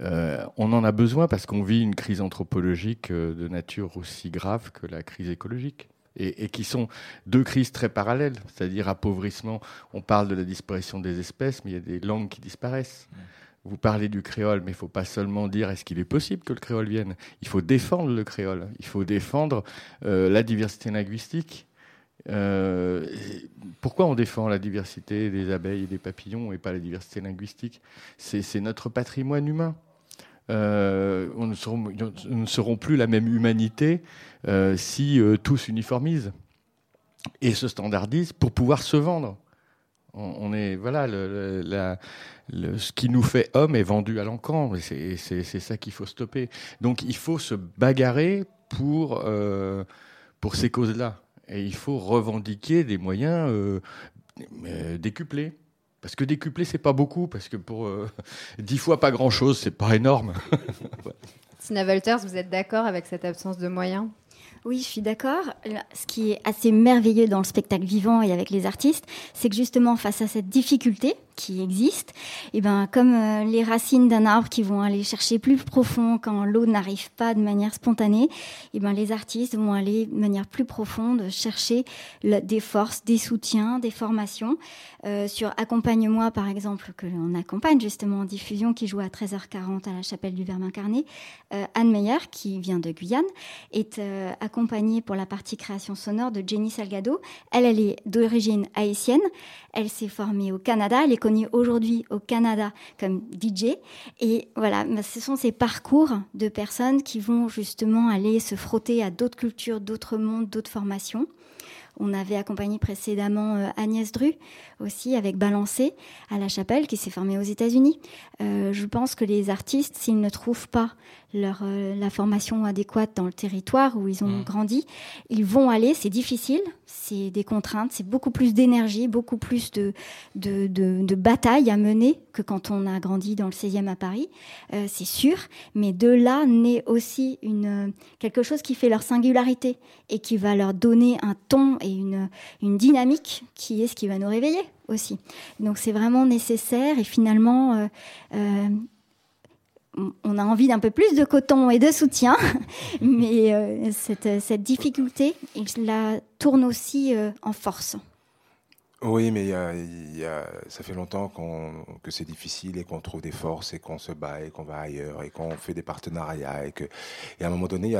Euh, on en a besoin parce qu'on vit une crise anthropologique euh, de nature aussi grave que la crise écologique. Et, qui sont deux crises très parallèles, c'est-à-dire appauvrissement. On parle de la disparition des espèces, mais il y a des langues qui disparaissent. Vous parlez du créole, mais il ne faut pas seulement dire est-ce qu'il est possible que le créole vienne? Il faut défendre le créole. Il faut défendre euh, la diversité linguistique. Euh, pourquoi on défend la diversité des abeilles et des papillons et pas la diversité linguistique? C'est notre patrimoine humain. Euh, on ne, seront, plus la même humanité euh, si tous uniformisent et se standardisent pour pouvoir se vendre. On, est voilà, ce qui nous fait homme est vendu à l'encan. C'est ça qu'il faut stopper. Donc il faut se bagarrer pour pour ces causes-là. Et il faut revendiquer des moyens euh, euh, décuplés. Parce que décupler, c'est pas beaucoup, parce que pour euh, dix fois pas grand-chose, c'est pas énorme. Tina Walters, vous êtes d'accord avec cette absence de moyens? Oui, je suis d'accord. Ce qui est assez merveilleux dans le spectacle vivant et avec les artistes, c'est que justement face à cette difficulté, qui existent, et eh ben comme euh, les racines d'un arbre qui vont aller chercher plus profond quand l'eau n'arrive pas de manière spontanée, et eh ben les artistes vont aller de manière plus profonde chercher des forces, des soutiens, des formations. Euh, sur Accompagne-moi par exemple que l'on accompagne justement en diffusion qui joue à 13h40 à la chapelle du Verbe incarné, euh, Anne Meyer qui vient de Guyane est accompagnée pour la partie création sonore de Jenny Salgado. Elle, est d'origine haïtienne. Elle s'est formée au Canada. Elle est aujourd'hui au Canada comme DJ. Et voilà, bah, ce sont ces parcours de personnes qui vont justement aller se frotter à d'autres cultures, d'autres mondes, d'autres formations. On avait accompagné précédemment euh, Agnès Dru aussi avec Balancé à la chapelle qui s'est formée aux États-Unis. Euh, je pense que les artistes, s'ils ne trouvent pas leur, euh, la formation adéquate dans le territoire où ils ont mmh. grandi, ils vont aller, c'est difficile, c'est des contraintes, c'est beaucoup plus d'énergie, beaucoup plus de, de, de, bataille à mener que quand on a grandi dans le 16e à Paris, euh, c'est sûr, mais de là naît aussi une, quelque chose qui fait leur singularité et qui va leur donner un ton et une, une dynamique qui est ce qui va nous réveiller aussi. Donc c'est vraiment nécessaire et finalement... Euh, on a envie d'un peu plus de coton et de soutien, mais euh, cette, difficulté, il la tourne aussi euh, en force. Oui, mais ça fait longtemps que c'est difficile et qu'on trouve des forces et qu'on se bat et qu'on va ailleurs et qu'on fait des partenariats et à un moment donné,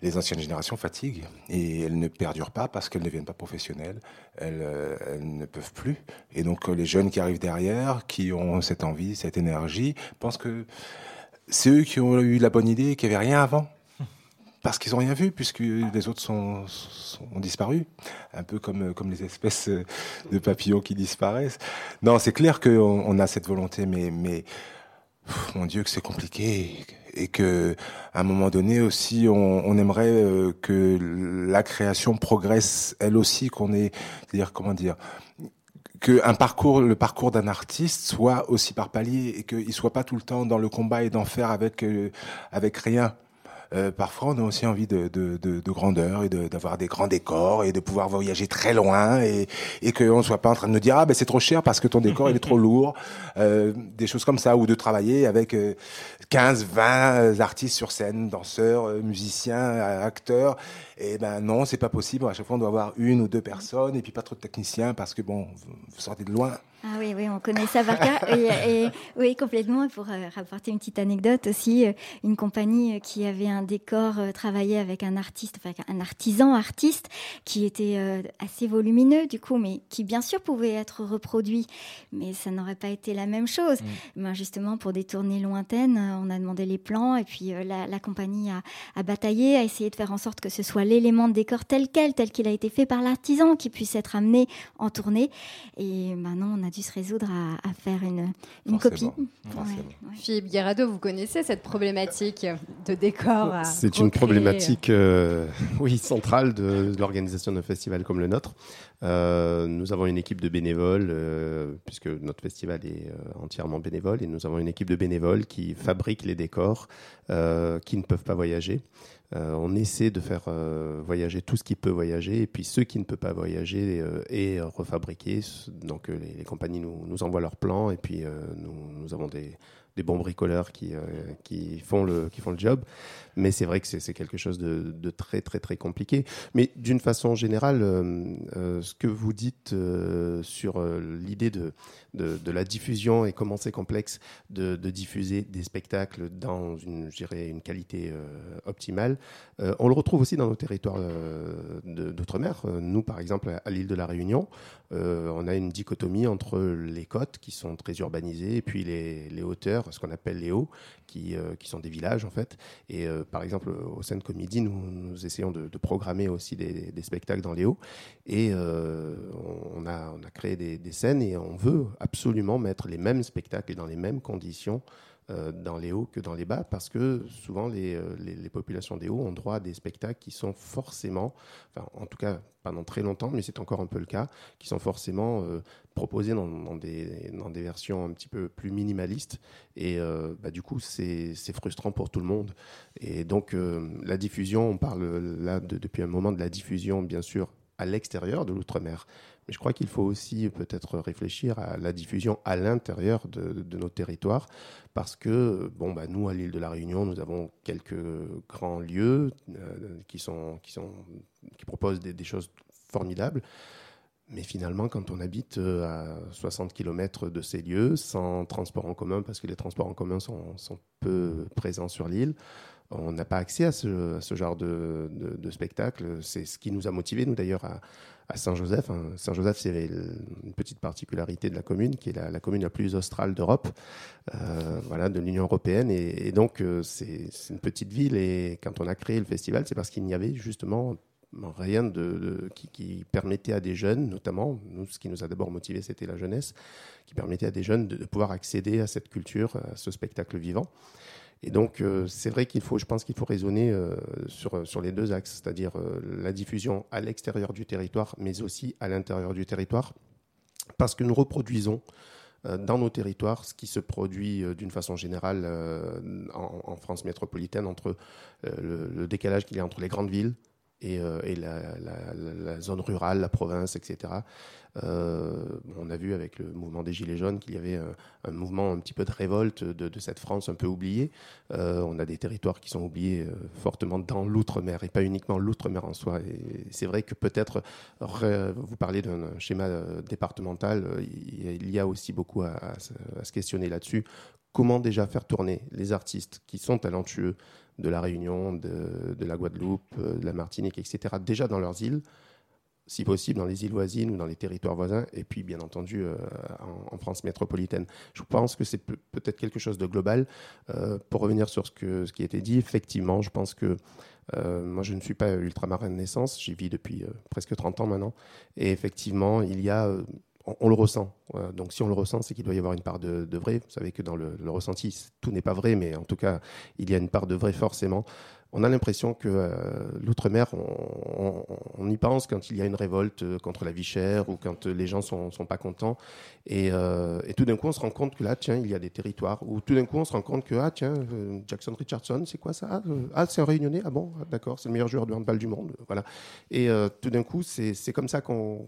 les anciennes générations fatiguent et elles ne perdurent pas parce qu'elles ne deviennent pas professionnelles, elles, elles, ne peuvent plus. Et donc les jeunes qui arrivent derrière, qui ont cette envie, cette énergie, pensent que c'est eux qui ont eu la bonne idée, qu'il n'y avait rien avant. Parce qu'ils n'ont rien vu, puisque les autres sont, ont disparu, un peu comme, comme les espèces de papillons qui disparaissent. Non, c'est clair qu'on on a cette volonté, mais, mais mon Dieu, que c'est compliqué, et que à un moment donné aussi, on, on aimerait euh, que la création progresse, elle aussi, qu'on ait, dire comment dire, que un parcours, le parcours d'un artiste soit aussi par palier et qu'il soit pas tout le temps dans le combat et d'en faire avec euh, avec rien. Euh, parfois on a aussi envie de, de, de, de grandeur et d'avoir des grands décors et de pouvoir voyager très loin et, et qu'on ne soit pas en train de nous dire ah ben c'est trop cher parce que ton décor il est trop lourd, euh, des choses comme ça ou de travailler avec 15, euh, 20 artistes sur scène, danseurs, euh, musiciens, acteurs. Et ben non, c'est pas possible. À chaque fois on doit avoir une ou deux personnes et puis pas trop de techniciens parce que bon, vous sortez de loin. Ah oui, oui, on connaît ça par cœur. et, oui, complètement. Pour euh, rapporter une petite anecdote aussi, euh, une compagnie euh, qui avait un décor travaillé avec un artiste, enfin un artisan artiste, qui était assez volumineux du coup, mais qui bien sûr pouvait être reproduit, mais ça n'aurait pas été la même chose. Mm. Ben, justement, pour des tournées lointaines, on a demandé les plans et puis la, compagnie a, a, bataillé, a essayé de faire en sorte que ce soit l'élément de décor tel quel, tel qu'il a été fait par l'artisan, qui puisse être amené en tournée. Et maintenant, on a dû se résoudre à, faire une, une copie. Philippe Guerrado, vous connaissez cette problématique de décor C'est une problématique, euh, oui, centrale de, l'organisation d'un festival comme le nôtre. Euh, nous avons une équipe de bénévoles, euh, puisque notre festival est entièrement bénévole, et nous avons une équipe de bénévoles qui fabriquent les décors, qui ne peuvent pas voyager. Euh, on essaie de faire euh, voyager tout ce qui peut voyager et puis ceux qui ne peuvent pas voyager euh, et refabriquer. Donc les, compagnies nous, nous, envoient leurs plans et puis nous, avons des, des bons bricoleurs qui, qui, font le, qui font le job. Mais c'est vrai que c'est quelque chose de, de, très très très compliqué. Mais d'une façon générale, ce que vous dites sur l'idée de, de, la diffusion et comment c'est complexe de, diffuser des spectacles dans une, une qualité euh, optimale. Euh, on le retrouve aussi dans nos territoires euh, d'outre-mer. Nous, par exemple, à l'île de la Réunion, on a une dichotomie entre les côtes qui sont très urbanisées et puis les, hauteurs, ce qu'on appelle les hauts, qui, qui, sont des villages en fait. Et par exemple, au sein de Comédie, nous, nous essayons de, programmer aussi des, spectacles dans les hauts. Et on, a, on a créé des scènes et on veut absolument mettre les mêmes spectacles et dans les mêmes conditions euh, dans les hauts que dans les bas, parce que souvent euh, les, les, populations des hauts ont droit à des spectacles qui sont forcément, enfin, en tout cas pendant très longtemps, mais c'est encore un peu le cas, qui sont forcément euh, proposés dans, des, dans des versions un petit peu plus minimalistes. Et bah, du coup, c'est frustrant pour tout le monde. Et donc, la diffusion, on parle là depuis un moment de la diffusion, bien sûr, à l'extérieur de l'outre-mer. Mais je crois qu'il faut aussi peut-être réfléchir à la diffusion à l'intérieur de, nos territoires, parce que bon, bah, nous, à l'île de la Réunion, nous avons quelques grands lieux euh, qui, sont, qui, proposent des, choses formidables. Mais finalement, quand on habite euh, à 60 km de ces lieux, sans transport en commun, parce que les transports en commun sont, peu présents sur l'île, on n'a pas accès à ce, à ce genre de, de, spectacle. C'est ce qui nous a motivés, nous d'ailleurs, à, à Saint-Joseph. Hein. Saint-Joseph, c'est une petite particularité de la commune, qui est la, commune la plus australe d'Europe, euh, voilà, de l'Union européenne. Et, donc, euh, c'est une petite ville. Et quand on a créé le festival, c'est parce qu'il n'y avait justement rien de, qui, permettait à des jeunes, notamment, nous, ce qui nous a d'abord motivé, c'était la jeunesse, qui permettait à des jeunes de, de pouvoir accéder à cette culture, à ce spectacle vivant. Et donc, euh, c'est vrai qu'il faut, je pense qu'il faut raisonner euh, sur, les deux axes, c'est-à-dire euh, la diffusion à l'extérieur du territoire, mais aussi à l'intérieur du territoire, parce que nous reproduisons dans nos territoires ce qui se produit d'une façon générale en, France métropolitaine entre le, décalage qu'il y a entre les grandes villes et, la, zone rurale, la province, etc. on a vu avec le mouvement des Gilets jaunes qu'il y avait un, mouvement un petit peu de révolte de, cette France un peu oubliée. on a des territoires qui sont oubliés fortement dans l'outre-mer et pas uniquement l'outre-mer en soi. C'est vrai que peut-être, vous parlez d'un schéma départemental, il y a aussi beaucoup à se questionner là-dessus comment déjà faire tourner les artistes qui sont talentueux de la Réunion, de, la Guadeloupe, euh, de la Martinique, etc., déjà dans leurs îles, si possible dans les îles voisines ou dans les territoires voisins, et puis bien entendu euh, en, France métropolitaine. Je pense que c'est peut-être quelque chose de global. Euh, pour revenir sur ce, que, ce qui a été dit, effectivement, je pense que moi, je ne suis pas ultramarin de naissance, j'y vis depuis presque 30 ans maintenant, et effectivement, il y a on, le ressent. Donc si on le ressent, c'est qu'il doit y avoir une part de, vrai. Vous savez que dans le, ressenti, tout n'est pas vrai, mais en tout cas, il y a une part de vrai forcément on a l'impression que euh, l'outre-mer, on, y pense quand il y a une révolte euh, contre la vie chère ou quand euh, les gens sont, sont pas contents. Et, tout d'un coup, on se rend compte que là, tiens, il y a des territoires. Ou tout d'un coup, on se rend compte que, ah, tiens, Jackson Richardson, c'est quoi ça? Ah, c'est un réunionnais? Ah bon, d'accord, c'est le meilleur joueur de handball du monde. Voilà. Et tout d'un coup, c'est comme ça qu'on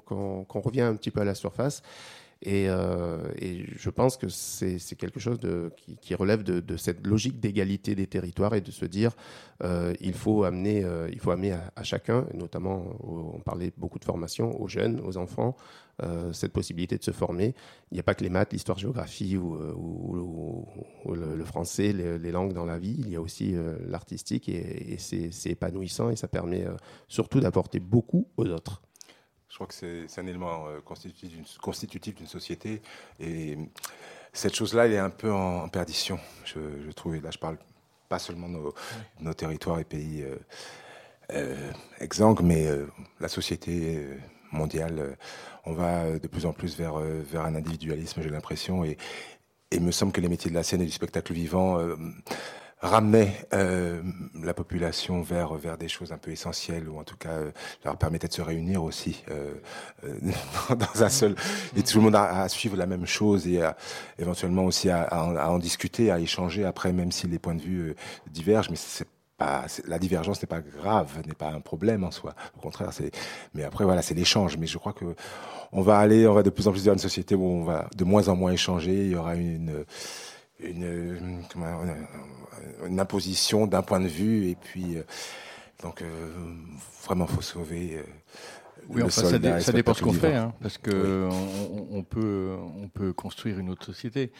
revient un petit peu à la surface. Euh, et, je pense que c'est quelque chose qui, relève de, cette logique d'égalité des territoires et de se dire euh, il faut amener, euh, il faut amener à, chacun, notamment on parlait beaucoup de formation aux jeunes, aux enfants, cette possibilité de se former. Il n'y a pas que les maths, l'histoire-géographie ou, le, français, les, langues dans la vie. Il y a aussi l'artistique et c'est épanouissant et ça permet surtout d'apporter beaucoup aux autres. Je crois que c'est un élément euh, constitutif d'une société. Et cette chose-là, elle est un peu en, perdition, je, trouve. Et là, je parle pas seulement de nos, territoires et pays euh, euh exsangues, mais euh, la société mondiale. on va de plus en plus vers, vers un individualisme, j'ai l'impression. Et, et il me semble que les métiers de la scène et du spectacle vivant ramenait euh, la population vers vers des choses un peu essentielles ou en tout cas euh, leur permettait de se réunir aussi euh, euh dans un seul. Et tout le monde a, à suivre la même chose et éventuellement aussi à, à, en discuter à échanger après même si les points de vue divergent. Mais c'est pas la divergence n'est pas grave n'est pas un problème en soi. Au contraire c'est mais après voilà c'est l'échange. Mais je crois que on va aller on va de plus en plus vers une société où on va de moins en moins échanger. Il y aura une une, une imposition d'un point de vue et puis euh, donc euh, vraiment faut sauver euh, oui, enfin, ça, ça, dépend ce qu'on fait, hein, parce que on, peut, on peut construire une autre société.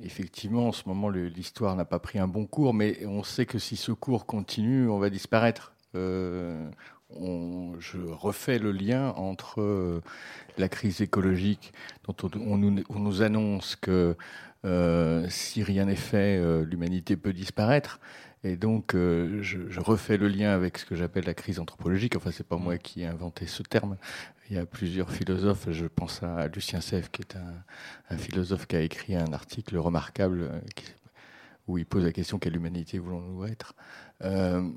effectivement, en ce moment, l'histoire n'a pas pris un bon cours, mais on sait que si ce cours continue, on va disparaître. On, je refais le lien entre la crise écologique, dont on, nous, on nous, annonce que euh, si rien n'est fait, euh, l'humanité peut disparaître. Et donc, euh, je, refais le lien avec ce que j'appelle la crise anthropologique. Enfin, c'est pas moi qui ai inventé ce terme. Il y a plusieurs philosophes. Je pense à Lucien Seff, qui est un, philosophe qui a écrit un article remarquable où il pose la question quelle humanité voulons-nous être? Euh,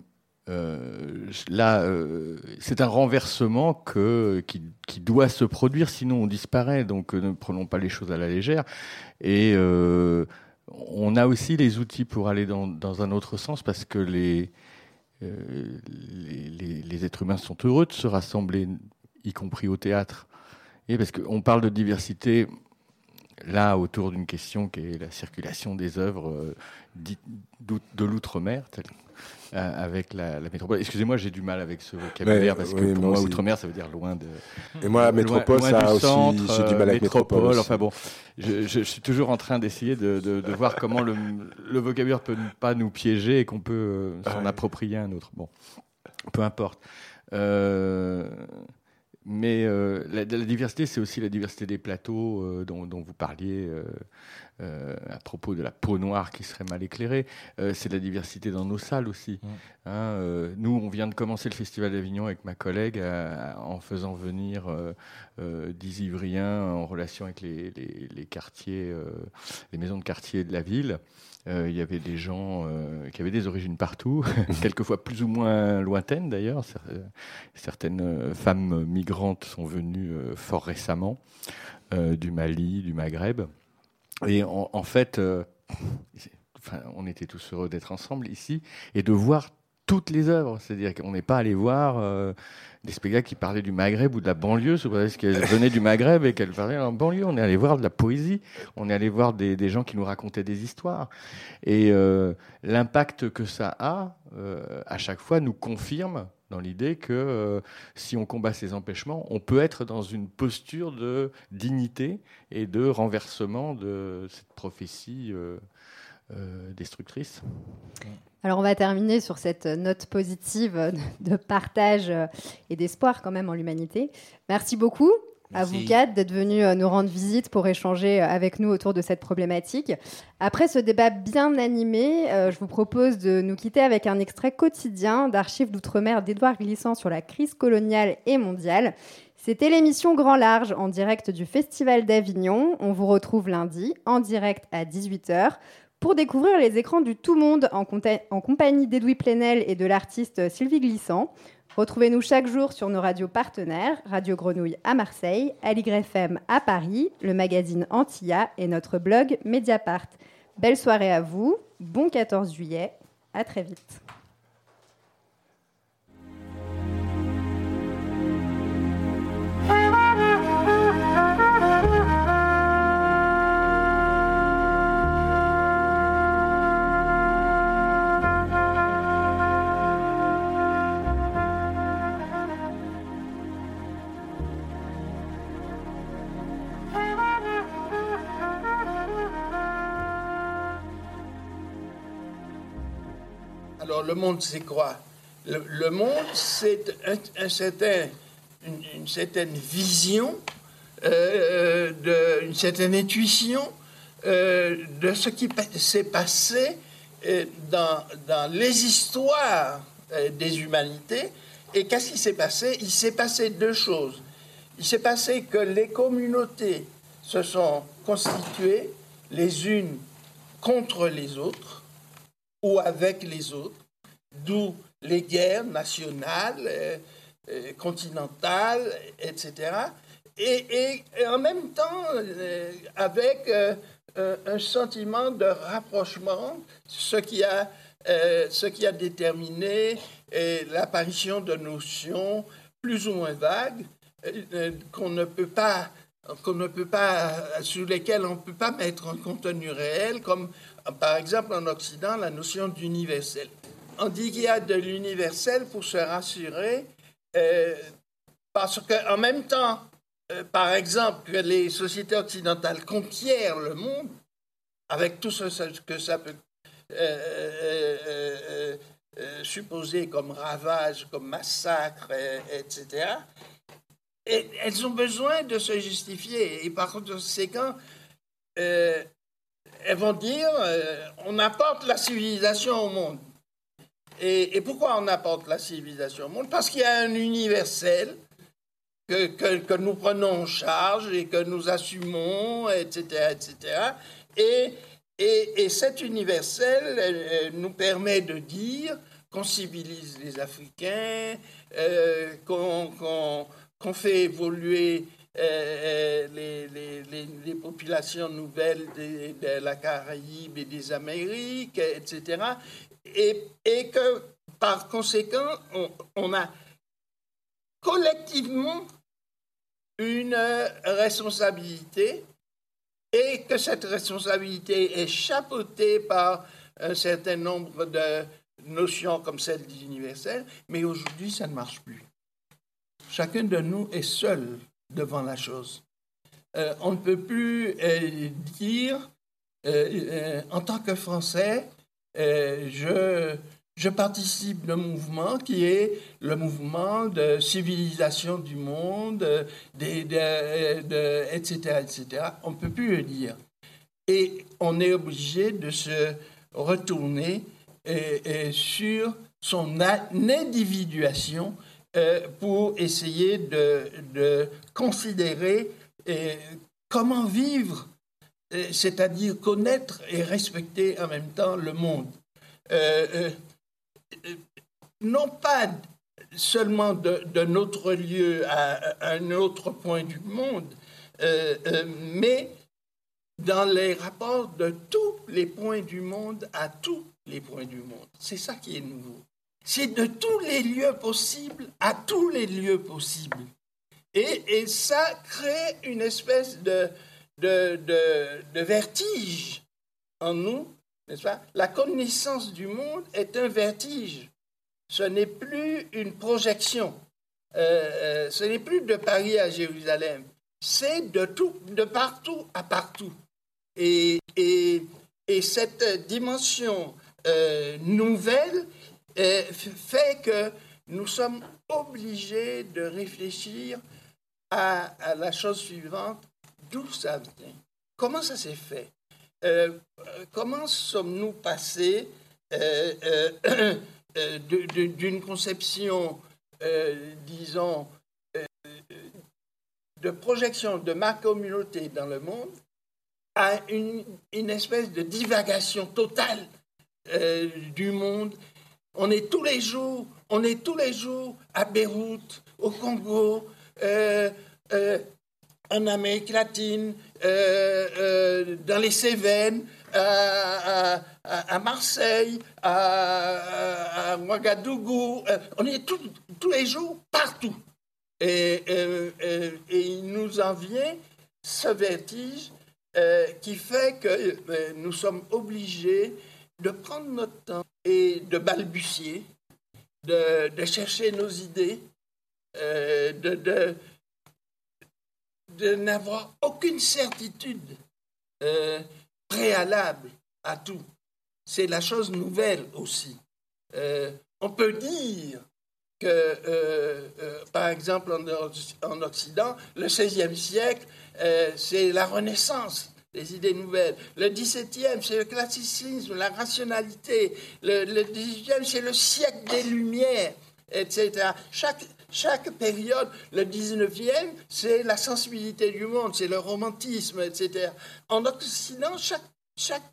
là, euh, c'est un renversement qui, doit se produire, sinon on disparaît. Donc euh, ne prenons pas les choses à la légère. Et on a aussi les outils pour aller dans, un autre sens parce que les, les, êtres humains sont heureux de se rassembler, y compris au théâtre. Et parce qu'on parle de diversité là autour d'une question qui est la circulation des œuvres de l'outre-mer, euh, avec la, métropole. Excusez-moi, j'ai du mal avec ce vocabulaire parce que pour moi, outre-mer, ça veut dire loin de. Et moi, la métropole, ça aussi, j'ai du mal avec métropole. Enfin bon, je, suis toujours en train d'essayer de, de, voir comment le, le, vocabulaire peut pas nous piéger et qu'on peut euh, s'en approprier un autre. Bon, peu importe. Euh, mais la, diversité, c'est aussi la diversité des plateaux dont, dont, vous parliez. Euh, à propos de la peau noire qui serait mal éclairée, euh, c'est la diversité dans nos salles aussi. Hein, euh, nous, on vient de commencer le Festival d'Avignon avec ma collègue en faisant venir dix Ivriens en relation avec les, les quartiers, les maisons de quartier de la ville. Il y avait des gens qui avaient des origines partout, quelquefois plus ou moins lointaines d'ailleurs. Certaines femmes migrantes sont venues fort récemment du Mali, du Maghreb. Et en, fait, euh, on était tous heureux d'être ensemble ici et de voir toutes les œuvres. C'est-à-dire qu'on n'est pas allé voir euh, des spectacles qui parlaient du Maghreb ou de la banlieue, parce qu'elle venait du Maghreb et qu'elle parlait en banlieue. On est allé voir de la poésie, on est allé voir des, gens qui nous racontaient des histoires. Et euh, l'impact que ça a, à chaque fois, nous confirme dans l'idée que si on combat ces empêchements, on peut être dans une posture de dignité et de renversement de cette prophétie destructrice. Alors on va terminer sur cette note positive de partage et d'espoir quand même en l'humanité. Merci beaucoup à vous quatre d'être venus euh, nous rendre visite pour échanger euh, avec nous autour de cette problématique. Après ce débat bien animé, euh, je vous propose de nous quitter avec un extrait quotidien d'archives d'outre-mer d'Édouard Glissant sur la crise coloniale et mondiale. C'était l'émission Grand Large en direct du Festival d'Avignon. On vous retrouve lundi en direct à 18h pour découvrir les écrans du tout monde en, compagnie d'Edoui Plenel et de l'artiste Sylvie Glissant. Retrouvez-nous chaque jour sur nos radios partenaires, Radio Grenouille à Marseille, Aligre FM à Paris, le magazine Antilla et notre blog Mediapart. Belle soirée à vous, bon 14 juillet, à très vite. Le monde, c'est quoi? Le, monde, c'est une, certaine vision, euh, de, une certaine intuition euh, de ce qui s'est passé euh, dans, dans, les histoires des humanités. Et qu'est-ce qui s'est passé? Il s'est passé deux choses. Il s'est passé que les communautés se sont constituées les unes contre les autres ou avec les autres d'où les guerres nationales, euh, euh, continentales, etc. Et, en même temps, euh, avec un sentiment de rapprochement, ce qui a, ce qui a déterminé l'apparition de notions plus ou moins vagues qu'on ne peut pas qu'on ne peut pas, sur lesquelles on ne peut pas mettre un contenu réel, comme par exemple en Occident la notion d'universel on dit qu'il y a de l'universel pour se rassurer, euh, parce qu'en même temps, euh, par exemple, que les sociétés occidentales conquièrent le monde, avec tout ce que ça peut euh, supposer comme ravage, comme massacre, etc., et elles ont besoin de se justifier. Et par conséquent, elles vont dire on apporte la civilisation au monde. Et, pourquoi on apporte la civilisation au monde? Parce qu'il y a un universel que, que, nous prenons en charge et que nous assumons, etc. etc. Et, et, et cet universel nous permet de dire qu'on civilise les Africains, euh, qu'on fait évoluer euh, les, les, populations nouvelles de, de, la Caraïbe et des Amériques, etc et, que par conséquent, on, a collectivement une responsabilité et que cette responsabilité est chapeautée par un certain nombre de notions comme celle d'universel, mais aujourd'hui, ça ne marche plus. Chacun de nous est seul devant la chose. Euh, on ne peut plus euh, dire, euh, en tant que Français, je, je participe d'un mouvement qui est le mouvement de civilisation du monde, de, de, etc., etc. On ne peut plus le dire. Et on est obligé de se retourner sur son individuation pour essayer de, considérer comment vivre c'est-à-dire connaître et respecter en même temps le monde. Euh, euh, euh, non pas seulement de, notre lieu à, un autre point du monde, mais dans les rapports de tous les points du monde à tous les points du monde. C'est ça qui est nouveau. C'est de tous les lieux possibles à tous les lieux possibles. Et, ça crée une espèce de, vertige en nous, n'est-ce pas? La connaissance du monde est un vertige. Ce n'est plus une projection. Euh, euh, ce n'est plus de Paris à Jérusalem. C'est de tout, de partout à partout. Et, et, cette dimension euh, nouvelle fait que nous sommes obligés de réfléchir à, la chose suivante, d'où ça vient? Comment ça s'est fait? Euh, Comment sommes-nous passés euh, euh, d'une conception, disons, de projection de ma communauté dans le monde à une, une espèce de divagation totale du monde. On est tous les jours, à Beyrouth, au Congo, euh, euh, en Amérique latine, euh, dans les Cévennes, à, Marseille, à, Ouagadougou. on est tous les jours partout. Et, il nous en vient ce vertige qui fait que nous sommes obligés de prendre notre temps et de balbutier, de chercher nos idées, euh, de, n'avoir aucune certitude euh, préalable à tout. C'est la chose nouvelle aussi. Euh, on peut dire que, par exemple, en, Occident, le XVIe siècle, c'est la Renaissance les idées nouvelles. Le XVIIe, c'est le classicisme, la rationalité. Le, le XVIIIe, c'est le siècle des Lumières, etc. Chaque, période, le 19e, c'est la sensibilité du monde, c'est le romantisme, etc. En Occident, chaque,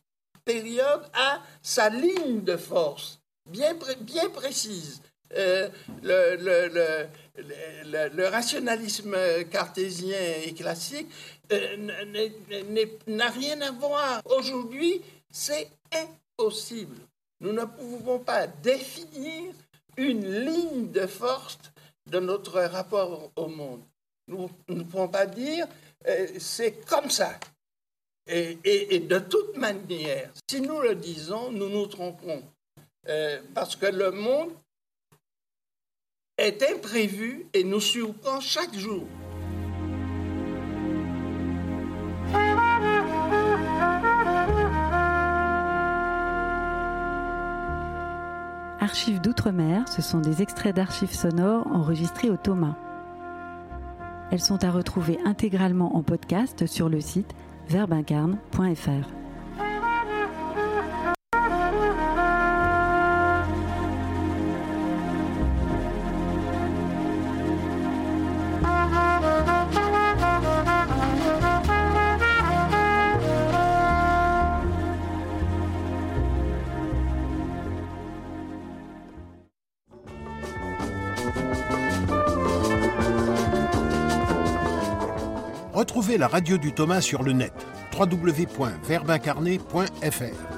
période a sa ligne de force bien, précise. Euh, le, rationalisme cartésien et classique euh, n'a rien à voir. Aujourd'hui, c'est impossible. Nous ne pouvons pas définir une ligne de force de notre rapport au monde. Nous ne pouvons pas dire euh, c'est comme ça. Et, de toute manière, si nous le disons, nous nous trompons. Euh, parce que le monde est imprévu et nous surprend chaque jour. Archives d'outre-mer, ce sont des extraits d'archives sonores enregistrés au Thomas. Elles sont à retrouver intégralement en podcast sur le site verbincarne.fr. La radio du Thomas sur le net www.verbincarné.fr.